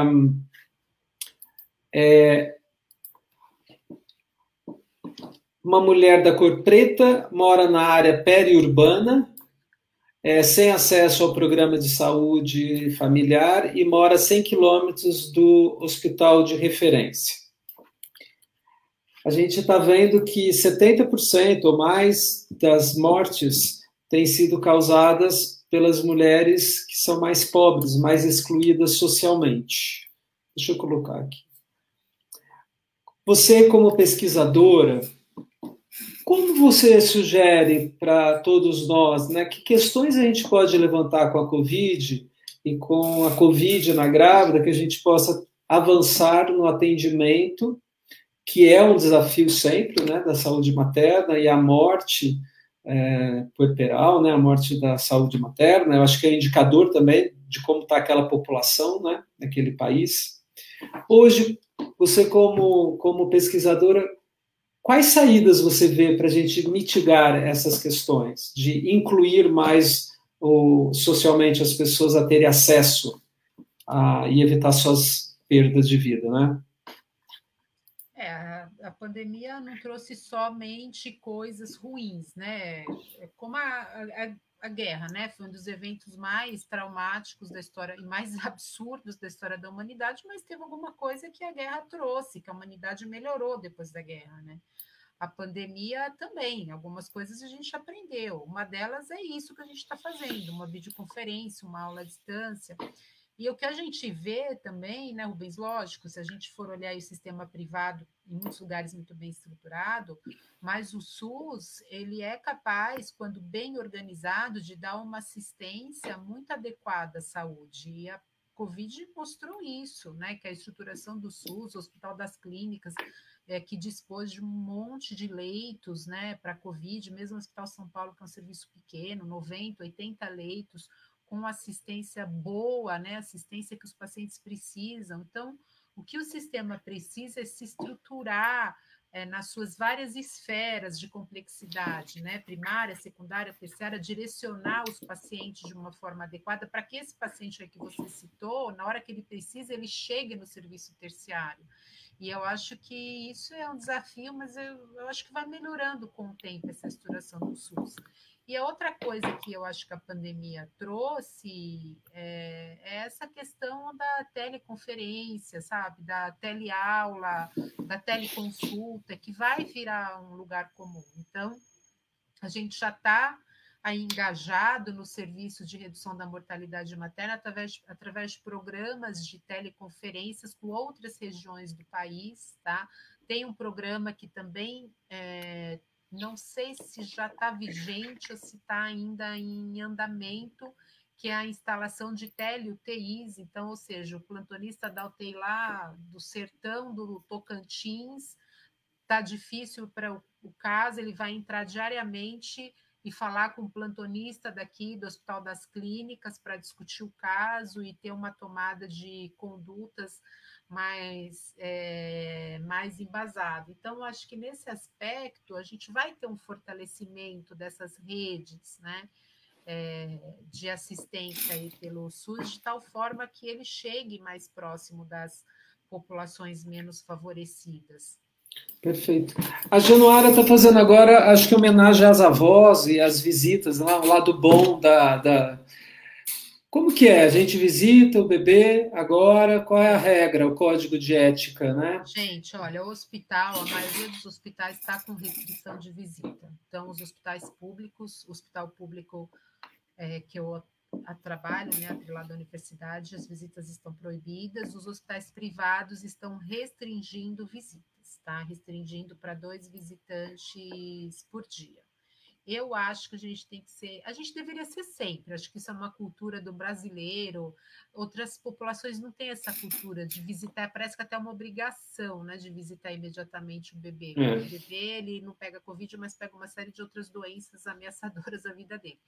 é, uma mulher da cor preta mora na área periurbana, é, sem acesso ao programa de saúde familiar e mora a 100 quilômetros do hospital de referência. A gente está vendo que 70% ou mais das mortes têm sido causadas pelas mulheres que são mais pobres, mais excluídas socialmente. Deixa eu colocar aqui. Você, como pesquisadora, como você sugere para todos nós, né, que questões a gente pode levantar com a Covid e com a Covid na grávida que a gente possa avançar no atendimento, que é um desafio sempre, né, da saúde materna e a morte é, puerperal, né, a morte da saúde materna, eu acho que é indicador também de como está aquela população, né, naquele país. Hoje, você como, como pesquisadora, Quais saídas você vê para a gente mitigar essas questões, de incluir mais o, socialmente as pessoas a terem acesso a, e evitar suas perdas de vida, né?
A, a pandemia não trouxe somente coisas ruins, né? É como a, a, a guerra, né? Foi um dos eventos mais traumáticos da história e mais absurdos da história da humanidade, mas teve alguma coisa que a guerra trouxe, que a humanidade melhorou depois da guerra, né? A pandemia também, algumas coisas a gente aprendeu. Uma delas é isso que a gente está fazendo, uma videoconferência, uma aula à distância. E o que a gente vê também, né, Rubens, lógico, se a gente for olhar o sistema privado, em muitos lugares muito bem estruturado, mas o SUS, ele é capaz, quando bem organizado, de dar uma assistência muito adequada à saúde. E a Covid mostrou isso, né, que a estruturação do SUS, o Hospital das Clínicas, é, que dispôs de um monte de leitos, né, para Covid, mesmo o Hospital São Paulo, que é um serviço pequeno, 90, 80 leitos, com assistência boa, né, assistência que os pacientes precisam. Então, o que o sistema precisa é se estruturar é, nas suas várias esferas de complexidade, né, primária, secundária, terciária, direcionar os pacientes de uma forma adequada para que esse paciente que você citou, na hora que ele precisa, ele chegue no serviço terciário. E eu acho que isso é um desafio, mas eu, eu acho que vai melhorando com o tempo essa estruturação do SUS. E a outra coisa que eu acho que a pandemia trouxe é, é, essa questão da teleconferência, sabe? Da teleaula, da teleconsulta, que vai virar um lugar comum. Então, a gente já está aí engajado no serviço de redução da mortalidade materna através, através de programas de teleconferências com outras regiões do país, tá? Tem um programa que também é, não sei se já está vigente ou se está ainda em andamento, que é a instalação de tele-UTIs, então, ou seja, o plantonista da UTI lá do sertão do Tocantins, está difícil para o, o caso, ele vai entrar diariamente e falar com o plantonista daqui do Hospital das Clínicas para discutir o caso e ter uma tomada de condutas mais, é, mais embasado. Então, acho que nesse aspecto a gente vai ter um fortalecimento dessas redes, né? É, de assistência aí pelo SUS, de tal forma que ele chegue mais próximo das populações menos favorecidas.
Perfeito. A Januária está fazendo agora, acho que homenagem às avós e às visitas, lá, o lado bom da, da, como que é? A gente visita o bebê agora, qual é a regra, o código de ética, né?
Gente, olha, o hospital, a maioria dos hospitais está com restrição de visita. Então, os hospitais públicos, o hospital público é, que eu trabalho, né, lá da universidade, as visitas estão proibidas, os hospitais privados estão restringindo visitas, tá? Restringindo para dois visitantes por dia. Eu acho que a gente tem que ser, a gente deveria ser sempre, acho que isso é uma cultura do brasileiro. Outras populações não têm essa cultura de visitar, parece que até é uma obrigação, né, de visitar imediatamente o bebê. É. O bebê ele não pega covid, mas pega uma série de outras doenças ameaçadoras à vida dele.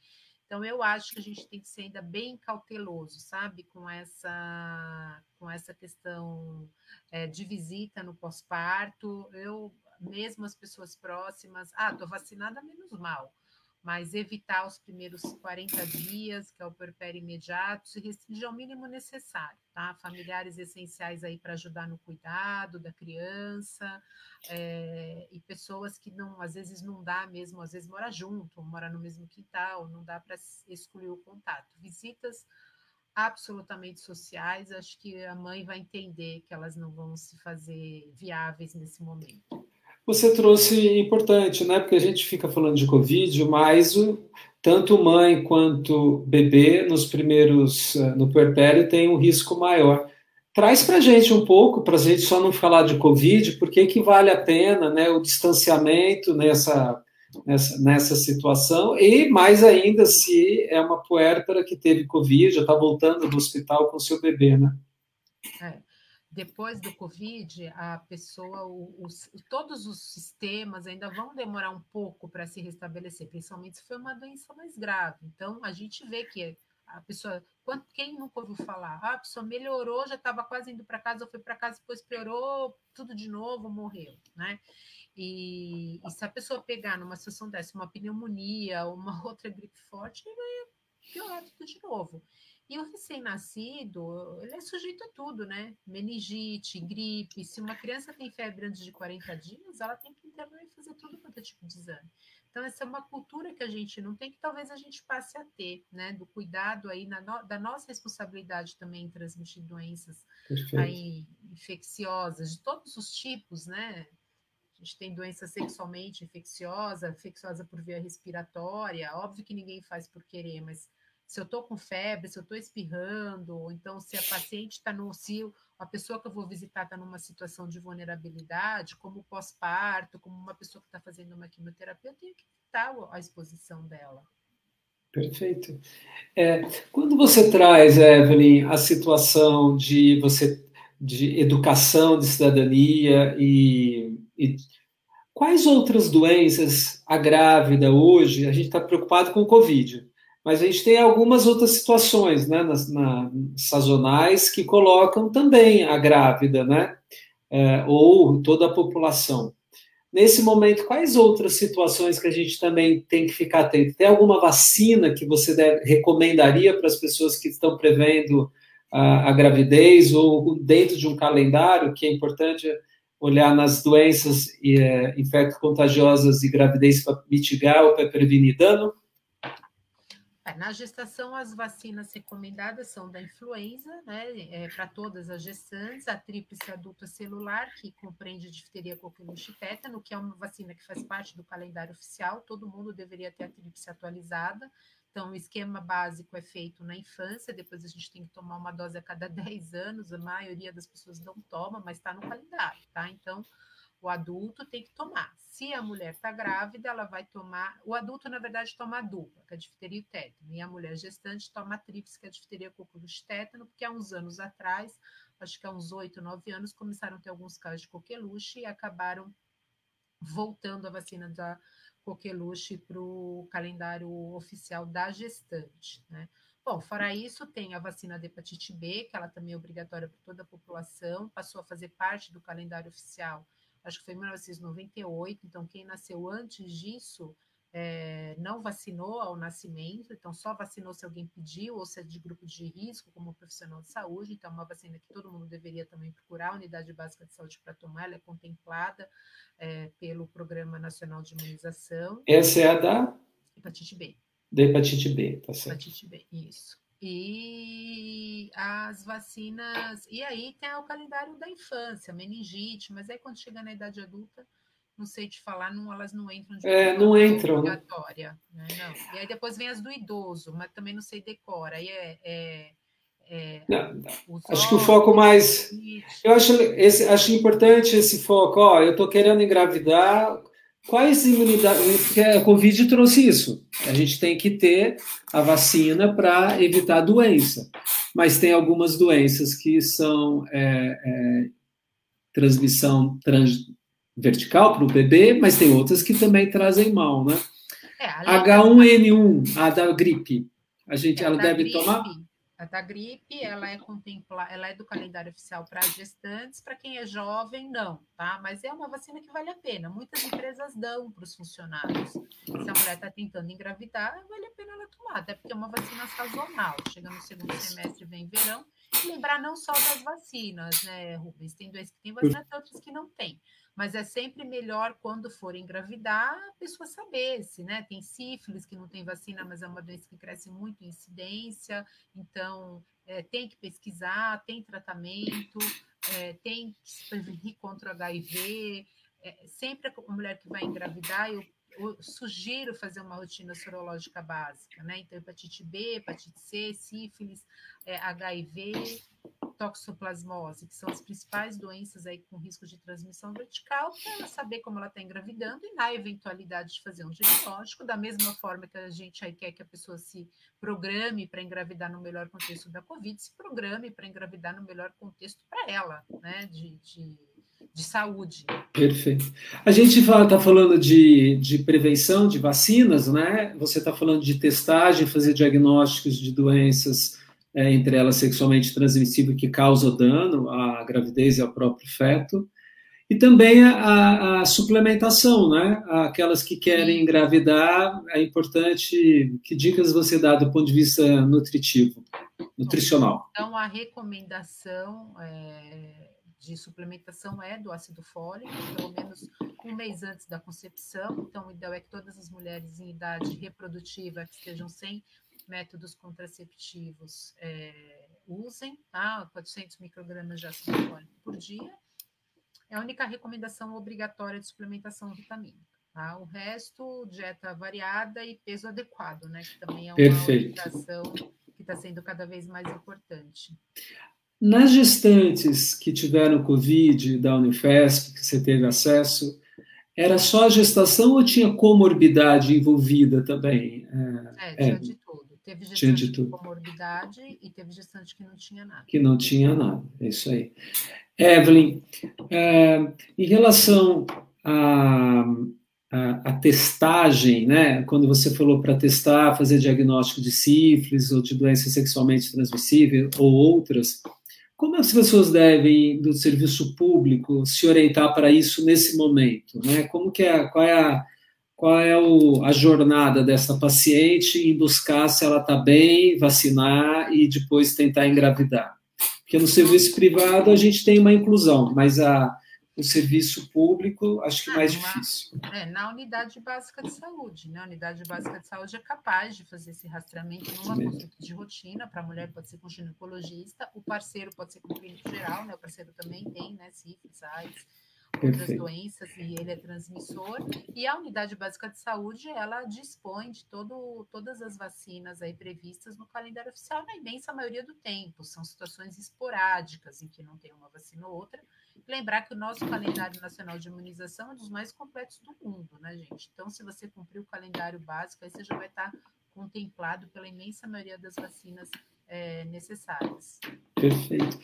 Então eu acho que a gente tem que ser ainda bem cauteloso, sabe, com essa com essa questão é, de visita no pós-parto. Eu mesmo as pessoas próximas, ah, estou vacinada, menos mal. mas evitar os primeiros 40 dias, que é o puerpério imediato, se restringir ao mínimo necessário, tá? Familiares essenciais aí para ajudar no cuidado da criança, é, e pessoas que não, às vezes não dá mesmo, às vezes mora junto, mora no mesmo quintal, não dá para excluir o contato. Visitas absolutamente sociais, acho que a mãe vai entender que elas não vão se fazer viáveis nesse momento
você trouxe importante, né? Porque a gente fica falando de Covid, mas o, tanto mãe quanto bebê nos primeiros, eh, no puerpério, tem um risco maior. Traz para a gente um pouco, para a gente só não falar de Covid, por que, que vale a pena né, o distanciamento nessa, nessa, nessa situação, e mais ainda se é uma puérpera que teve Covid, já está voltando do hospital com seu bebê, né?
É depois do Covid, a pessoa, os, todos os sistemas ainda vão demorar um pouco para se restabelecer, principalmente se for uma doença mais grave. Então, a gente vê que a pessoa, quem nunca ouviu falar? Ah, a pessoa melhorou, já estava quase indo para casa, foi para casa, depois piorou, tudo de novo, morreu, né? E, e, se a pessoa pegar numa situação dessa, uma pneumonia, uma outra gripe forte, vai piorar tudo de novo. E o recém-nascido, ele é sujeito a tudo, né? Meningite, gripe. Se uma criança tem febre antes de 40 dias, ela tem que internar e fazer tudo quanto é tipo de exame. Então, essa é uma cultura que a gente não tem, que talvez a gente passe a ter, né? Do cuidado aí, no, da nossa responsabilidade também em transmitir doenças aí, infecciosas, de todos os tipos, né? A gente tem doença sexualmente infecciosa, infecciosa por via respiratória. Óbvio que ninguém faz por querer, mas se eu estou com febre, se eu estou espirrando, ou então se a paciente está no se a pessoa que eu vou visitar está numa situação de vulnerabilidade, como pós-parto, como uma pessoa que está fazendo uma quimioterapia, eu tenho que evitar a exposição dela.
Perfeito. É, quando você traz, Evelyn, a situação de você de educação, de cidadania e, e quais outras doenças a grávida hoje a gente está preocupado com o Covid? Mas a gente tem algumas outras situações, né, nas, na, sazonais, que colocam também a grávida, né, é, ou toda a população. Nesse momento, quais outras situações que a gente também tem que ficar atento? Tem alguma vacina que você deve, recomendaria para as pessoas que estão prevendo a, a gravidez ou dentro de um calendário que é importante olhar nas doenças é, infecto-contagiosas e gravidez para mitigar ou para prevenir dano?
É, na gestação, as vacinas recomendadas são da influenza, né, é, para todas as gestantes, a tríplice adulta celular, que compreende difteria, coqueluche e tétano, que é uma vacina que faz parte do calendário oficial, todo mundo deveria ter a tríplice atualizada. Então, o esquema básico é feito na infância, depois a gente tem que tomar uma dose a cada 10 anos, a maioria das pessoas não toma, mas está no calendário, tá? Então, o adulto tem que tomar. Se a mulher está grávida, ela vai tomar. O adulto, na verdade, toma a dupla, que é a difteria e o tétano. E a mulher gestante toma a tríplice, que é a difteria, coqueluche tétano, porque há uns anos atrás, acho que há uns oito, nove anos, começaram a ter alguns casos de coqueluche e acabaram voltando a vacina da coqueluche para o calendário oficial da gestante, né? Bom, fora isso, tem a vacina de hepatite B, que ela também é obrigatória para toda a população, passou a fazer parte do calendário oficial acho que foi em 1998, então quem nasceu antes disso é, não vacinou ao nascimento, então só vacinou se alguém pediu, ou se é de grupo de risco, como profissional de saúde, então é uma vacina que todo mundo deveria também procurar, a unidade básica de saúde para tomar, ela é contemplada é, pelo Programa Nacional de Imunização.
Essa é a da?
Hepatite B.
Da hepatite B, tá certo.
Hepatite B, isso e as vacinas. E aí tem o calendário da infância, meningite, mas aí quando chega na idade adulta, não sei te falar, não, elas não entram de
é, não entram.
obrigatória. Né? Não. E aí depois vem as do idoso, mas também não sei decora. Aí é. é, é
acho que o foco mais. Eu acho, esse, acho importante esse foco. Ó, eu estou querendo engravidar, Quais imunidades? Porque a Covid trouxe isso. A gente tem que ter a vacina para evitar a doença. Mas tem algumas doenças que são é, é, transmissão trans, vertical para o bebê, mas tem outras que também trazem mal, né? É, H1N1, a da gripe. A gente, é, ela deve
gripe,
tomar?
A da gripe, ela é contemplar, ela é do calendário oficial para gestantes, para quem é jovem, não, tá? Mas é uma vacina que vale a pena. Muitas empresas dão para os funcionários. Se a mulher está tentando engravidar, vale a pena ela tomar, até porque é uma vacina sazonal. Chega no segundo semestre, vem verão. E lembrar não só das vacinas, né, Rubens? Tem doenças que tem vacina, tem outras que não tem mas é sempre melhor quando for engravidar a pessoa saber se, né? Tem sífilis que não tem vacina, mas é uma doença que cresce muito em incidência, então é, tem que pesquisar, tem tratamento, é, tem que se prevenir contra o HIV. É, sempre a mulher que vai engravidar, eu, eu, sugiro fazer uma rotina sorológica básica, né? Então, hepatite B, hepatite C, sífilis, HIV, é, toxoplasmose, que são as principais doenças aí com risco de transmissão vertical, para ela saber como ela está engravidando e na eventualidade de fazer um diagnóstico, da mesma forma que a gente aí quer que a pessoa se programe para engravidar no melhor contexto da Covid, se programe para engravidar no melhor contexto para ela, né, de, de, de, saúde.
Perfeito. A gente está falando de, de prevenção, de vacinas, né? Você está falando de testagem, fazer diagnósticos de doenças é, entre elas sexualmente transmissível que causa dano à gravidez e ao próprio feto, e também a, a, suplementação, né? Aquelas que querem engravidar, é importante. Que dicas você dá do ponto de vista nutritivo, nutricional?
Então, a recomendação é, de suplementação é do ácido fólico, pelo menos um mês antes da concepção. Então, o ideal é que todas as mulheres em idade reprodutiva que estejam sem métodos contraceptivos é, usem, tá? 400 microgramas de ácido fólico por dia. É a única recomendação obrigatória de suplementação vitamínica. Tá? O resto, dieta variada e peso adequado, né? Que também é uma
Perfeito.
que está sendo cada vez mais importante.
Nas gestantes que tiveram Covid da Unifesp, que você teve acesso, era só a gestação ou tinha comorbidade envolvida também?
É, tinha é. de. Teve gestante com comorbidade e teve gestante que não tinha nada.
Que não tinha nada, é isso aí. Evelyn, é, em relação à a, testagem, né? Quando você falou para testar, fazer diagnóstico de sífilis ou de doença sexualmente transmissível ou outras, como as pessoas devem, do serviço público, se orientar para isso nesse momento? Né? Como que é, qual é a, qual é o, a jornada dessa paciente em buscar se ela está bem, vacinar e depois tentar engravidar. Porque no serviço privado a gente tem uma inclusão, mas a, o serviço público acho que é mais difícil.
É, na unidade básica de saúde, né? A unidade básica de saúde é capaz de fazer esse rastreamento numa consulta de rotina, para a mulher pode ser com ginecologista, o parceiro pode ser com clínico geral, né? O parceiro também tem, né? Sífilis, AIDS outras doenças e ele é transmissor. E a unidade básica de saúde, ela dispõe de todo, todas as vacinas aí previstas no calendário oficial na imensa maioria do tempo. São situações esporádicas em que não tem uma vacina ou outra. Lembrar que o nosso calendário nacional de imunização é um dos mais completos do mundo, né, gente? Então, se você cumprir o calendário básico, aí você já vai estar contemplado pela imensa maioria das vacinas é, necessárias.
Perfeito.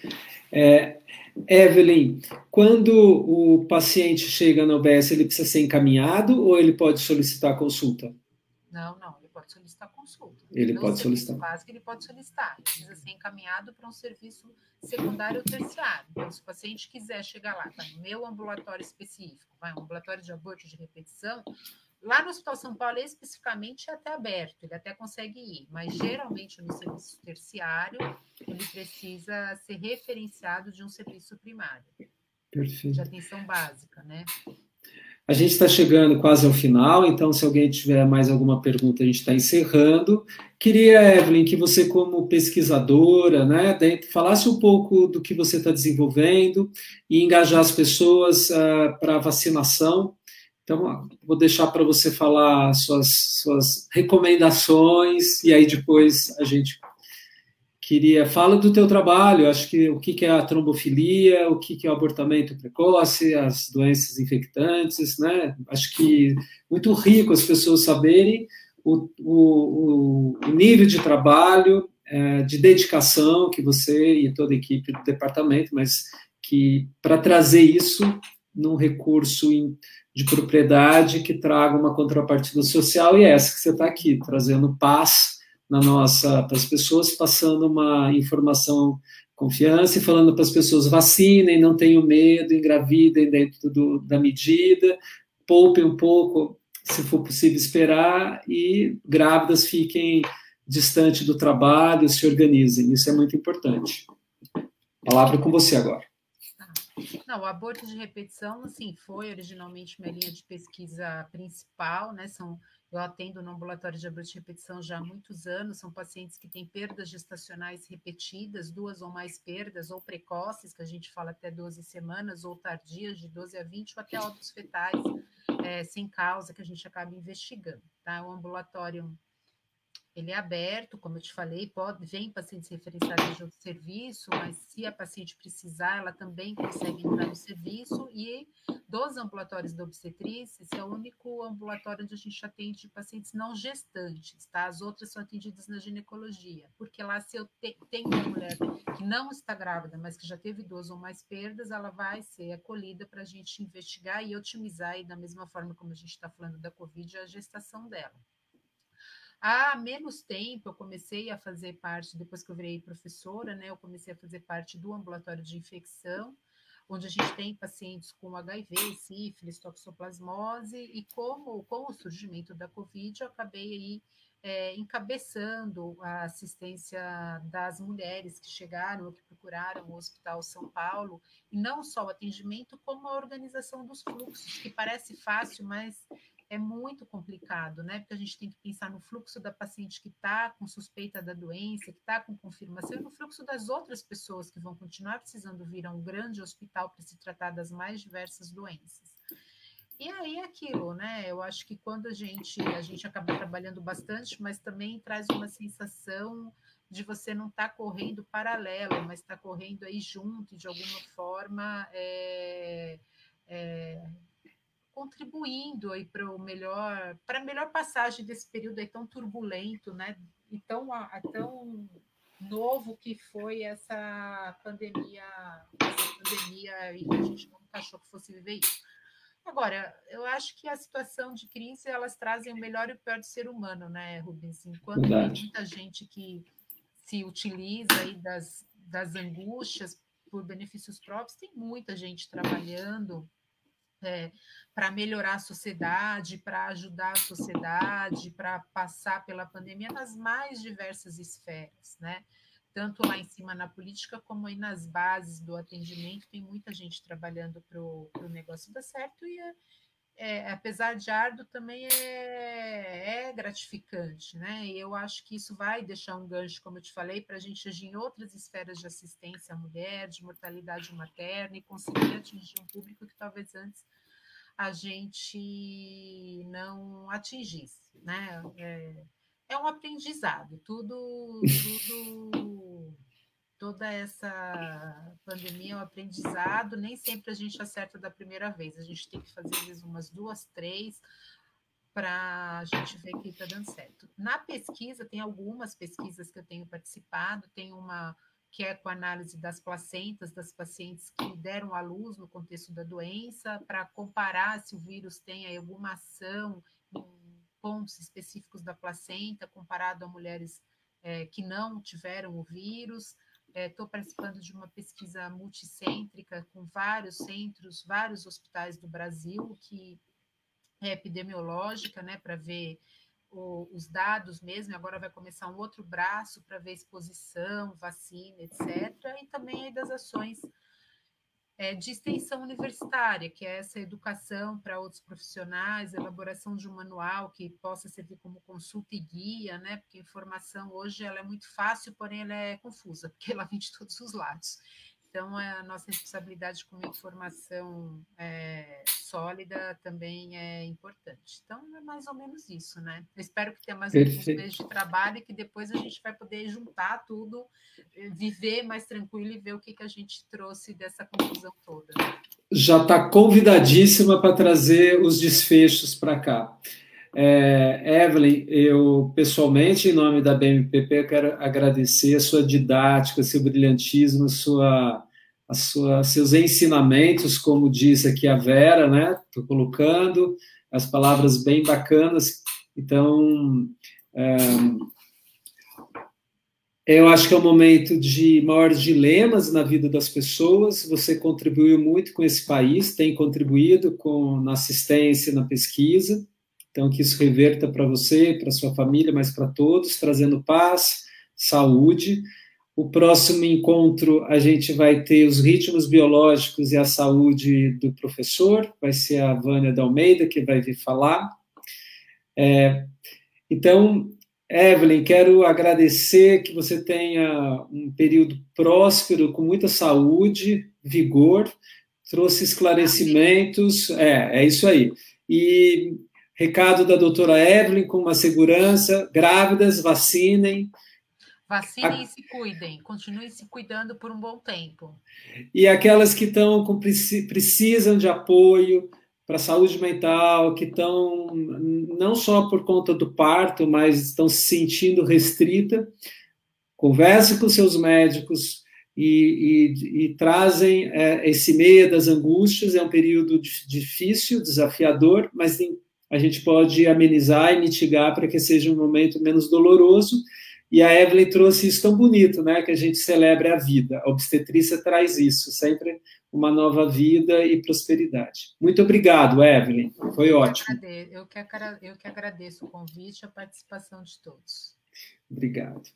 É, Evelyn, quando o paciente chega na OBS, ele precisa ser encaminhado ou ele pode solicitar consulta?
Não, não, ele pode solicitar consulta.
Ele pode solicitar.
básico, ele pode solicitar. Ele precisa ser encaminhado para um serviço secundário ou terciário. Então, se o paciente quiser chegar lá, tá no meu ambulatório específico, vai um ambulatório de aborto de repetição, Lá no Hospital São Paulo, especificamente, é até aberto, ele até consegue ir, mas geralmente no serviço terciário, ele precisa ser referenciado de um serviço primário.
Perfeito.
De atenção básica, né?
A gente está chegando quase ao final, então, se alguém tiver mais alguma pergunta, a gente está encerrando. Queria, Evelyn, que você, como pesquisadora, né, falasse um pouco do que você está desenvolvendo e engajar as pessoas uh, para a vacinação então, vou deixar para você falar suas, suas recomendações e aí depois a gente queria fala do teu trabalho. Acho que o que é a trombofilia, o que é o abortamento precoce, as doenças infectantes, né? Acho que muito rico as pessoas saberem o, o, o nível de trabalho, é, de dedicação que você e toda a equipe do departamento, mas que para trazer isso num recurso de propriedade que traga uma contrapartida social, e é essa que você está aqui, trazendo paz na nossa para as pessoas, passando uma informação confiança e falando para as pessoas vacinem, não tenham medo, engravidem dentro do, da medida, poupem um pouco, se for possível esperar, e grávidas fiquem distante do trabalho, se organizem. Isso é muito importante. Palavra com você agora.
Não, o aborto de repetição, assim, foi originalmente minha linha de pesquisa principal, né? São, eu atendo no ambulatório de aborto de repetição já há muitos anos, são pacientes que têm perdas gestacionais repetidas, duas ou mais perdas, ou precoces, que a gente fala até 12 semanas, ou tardias, de 12 a 20, ou até óbitos fetais, é, sem causa, que a gente acaba investigando, tá? O ambulatório ele é aberto, como eu te falei, pode, vem pacientes referenciados de outro serviço, mas se a paciente precisar, ela também consegue entrar no serviço. E dos ambulatórios da obstetrícia, esse é o único ambulatório onde a gente atende pacientes não gestantes, tá? As outras são atendidas na ginecologia, porque lá, se eu te, tenho uma mulher que não está grávida, mas que já teve duas ou mais perdas, ela vai ser acolhida para a gente investigar e otimizar, e da mesma forma como a gente está falando da Covid, a gestação dela. Há menos tempo eu comecei a fazer parte, depois que eu virei professora, né, eu comecei a fazer parte do ambulatório de infecção, onde a gente tem pacientes com HIV, sífilis, toxoplasmose, e como com o surgimento da Covid, eu acabei aí é, encabeçando a assistência das mulheres que chegaram ou que procuraram o Hospital São Paulo, e não só o atendimento, como a organização dos fluxos, que parece fácil, mas é muito complicado, né? Porque a gente tem que pensar no fluxo da paciente que está com suspeita da doença, que está com confirmação, e no fluxo das outras pessoas que vão continuar precisando vir a um grande hospital para se tratar das mais diversas doenças. E aí aquilo, né? Eu acho que quando a gente a gente acaba trabalhando bastante, mas também traz uma sensação de você não estar tá correndo paralelo, mas estar tá correndo aí junto de alguma forma. É, é, contribuindo aí para o melhor, para a melhor passagem desse período aí tão turbulento, né? E tão, tão novo que foi essa pandemia, essa pandemia e que a gente nunca achou que fosse viver isso. Agora, eu acho que a situação de crise elas trazem o melhor e o pior do ser humano, né, Rubens? Enquanto Verdade. tem muita gente que se utiliza aí das, das angústias por benefícios próprios, tem muita gente trabalhando é, para melhorar a sociedade, para ajudar a sociedade, para passar pela pandemia nas mais diversas esferas, né? Tanto lá em cima na política, como aí nas bases do atendimento, tem muita gente trabalhando para o negócio dar certo e, é, apesar de árduo, também é, é, gratificante, né? E eu acho que isso vai deixar um gancho, como eu te falei, para a gente agir em outras esferas de assistência à mulher, de mortalidade materna e conseguir atingir um público que talvez antes a gente não atingisse, né? É, é um aprendizado, tudo, tudo, toda essa pandemia é um aprendizado, nem sempre a gente acerta da primeira vez, a gente tem que fazer vezes, umas duas, três, para a gente ver que está dando certo. Na pesquisa, tem algumas pesquisas que eu tenho participado, tem uma que é com análise das placentas das pacientes que deram à luz no contexto da doença, para comparar se o vírus tem alguma ação em pontos específicos da placenta, comparado a mulheres é, que não tiveram o vírus. Estou é, participando de uma pesquisa multicêntrica com vários centros, vários hospitais do Brasil, que é epidemiológica, né, para ver o, os dados mesmo, agora vai começar um outro braço para ver exposição, vacina, etc., e também das ações é, de extensão universitária, que é essa educação para outros profissionais, elaboração de um manual que possa servir como consulta e guia, né? Porque a informação hoje ela é muito fácil, porém ela é confusa, porque ela vem de todos os lados. Então, é a nossa responsabilidade com uma informação é, sólida também é importante. Então, é mais ou menos isso, né? Eu espero que tenha mais alguns meses de trabalho e que depois a gente vai poder juntar tudo, eh, viver mais tranquilo e ver o que, que a gente trouxe dessa confusão toda.
Já está convidadíssima para trazer os desfechos para cá. É, Evelyn, eu pessoalmente, em nome da BMPP, quero agradecer a sua didática, seu brilhantismo, sua sua, seus ensinamentos, como diz aqui a Vera, né? Estou colocando as palavras bem bacanas. Então, é, Eu acho que é um momento de maiores dilemas na vida das pessoas. Você contribuiu muito com esse país, tem contribuído com na assistência, na pesquisa. Então, que isso reverta para você, para sua família, mas para todos, trazendo paz, saúde. O próximo encontro a gente vai ter os ritmos biológicos e a saúde do professor, vai ser a Vânia da Almeida que vai vir falar. É, então, Evelyn, quero agradecer que você tenha um período próspero, com muita saúde, vigor, trouxe esclarecimentos, é, é isso aí. E recado da doutora Evelyn com uma segurança, grávidas, vacinem,
Vacinem a... e se cuidem, continuem se cuidando por um bom tempo.
E aquelas que estão com, precisam de apoio para a saúde mental, que estão não só por conta do parto, mas estão se sentindo restrita, converse com seus médicos e, e, e trazem é, esse medo, as angústias. É um período difícil, desafiador, mas a gente pode amenizar e mitigar para que seja um momento menos doloroso e a Evelyn trouxe isso tão bonito, né? Que a gente celebra a vida. A obstetrícia traz isso, sempre uma nova vida e prosperidade. Muito obrigado, Evelyn. Foi ótimo.
Eu que, eu que agradeço o convite e a participação de todos.
Obrigado.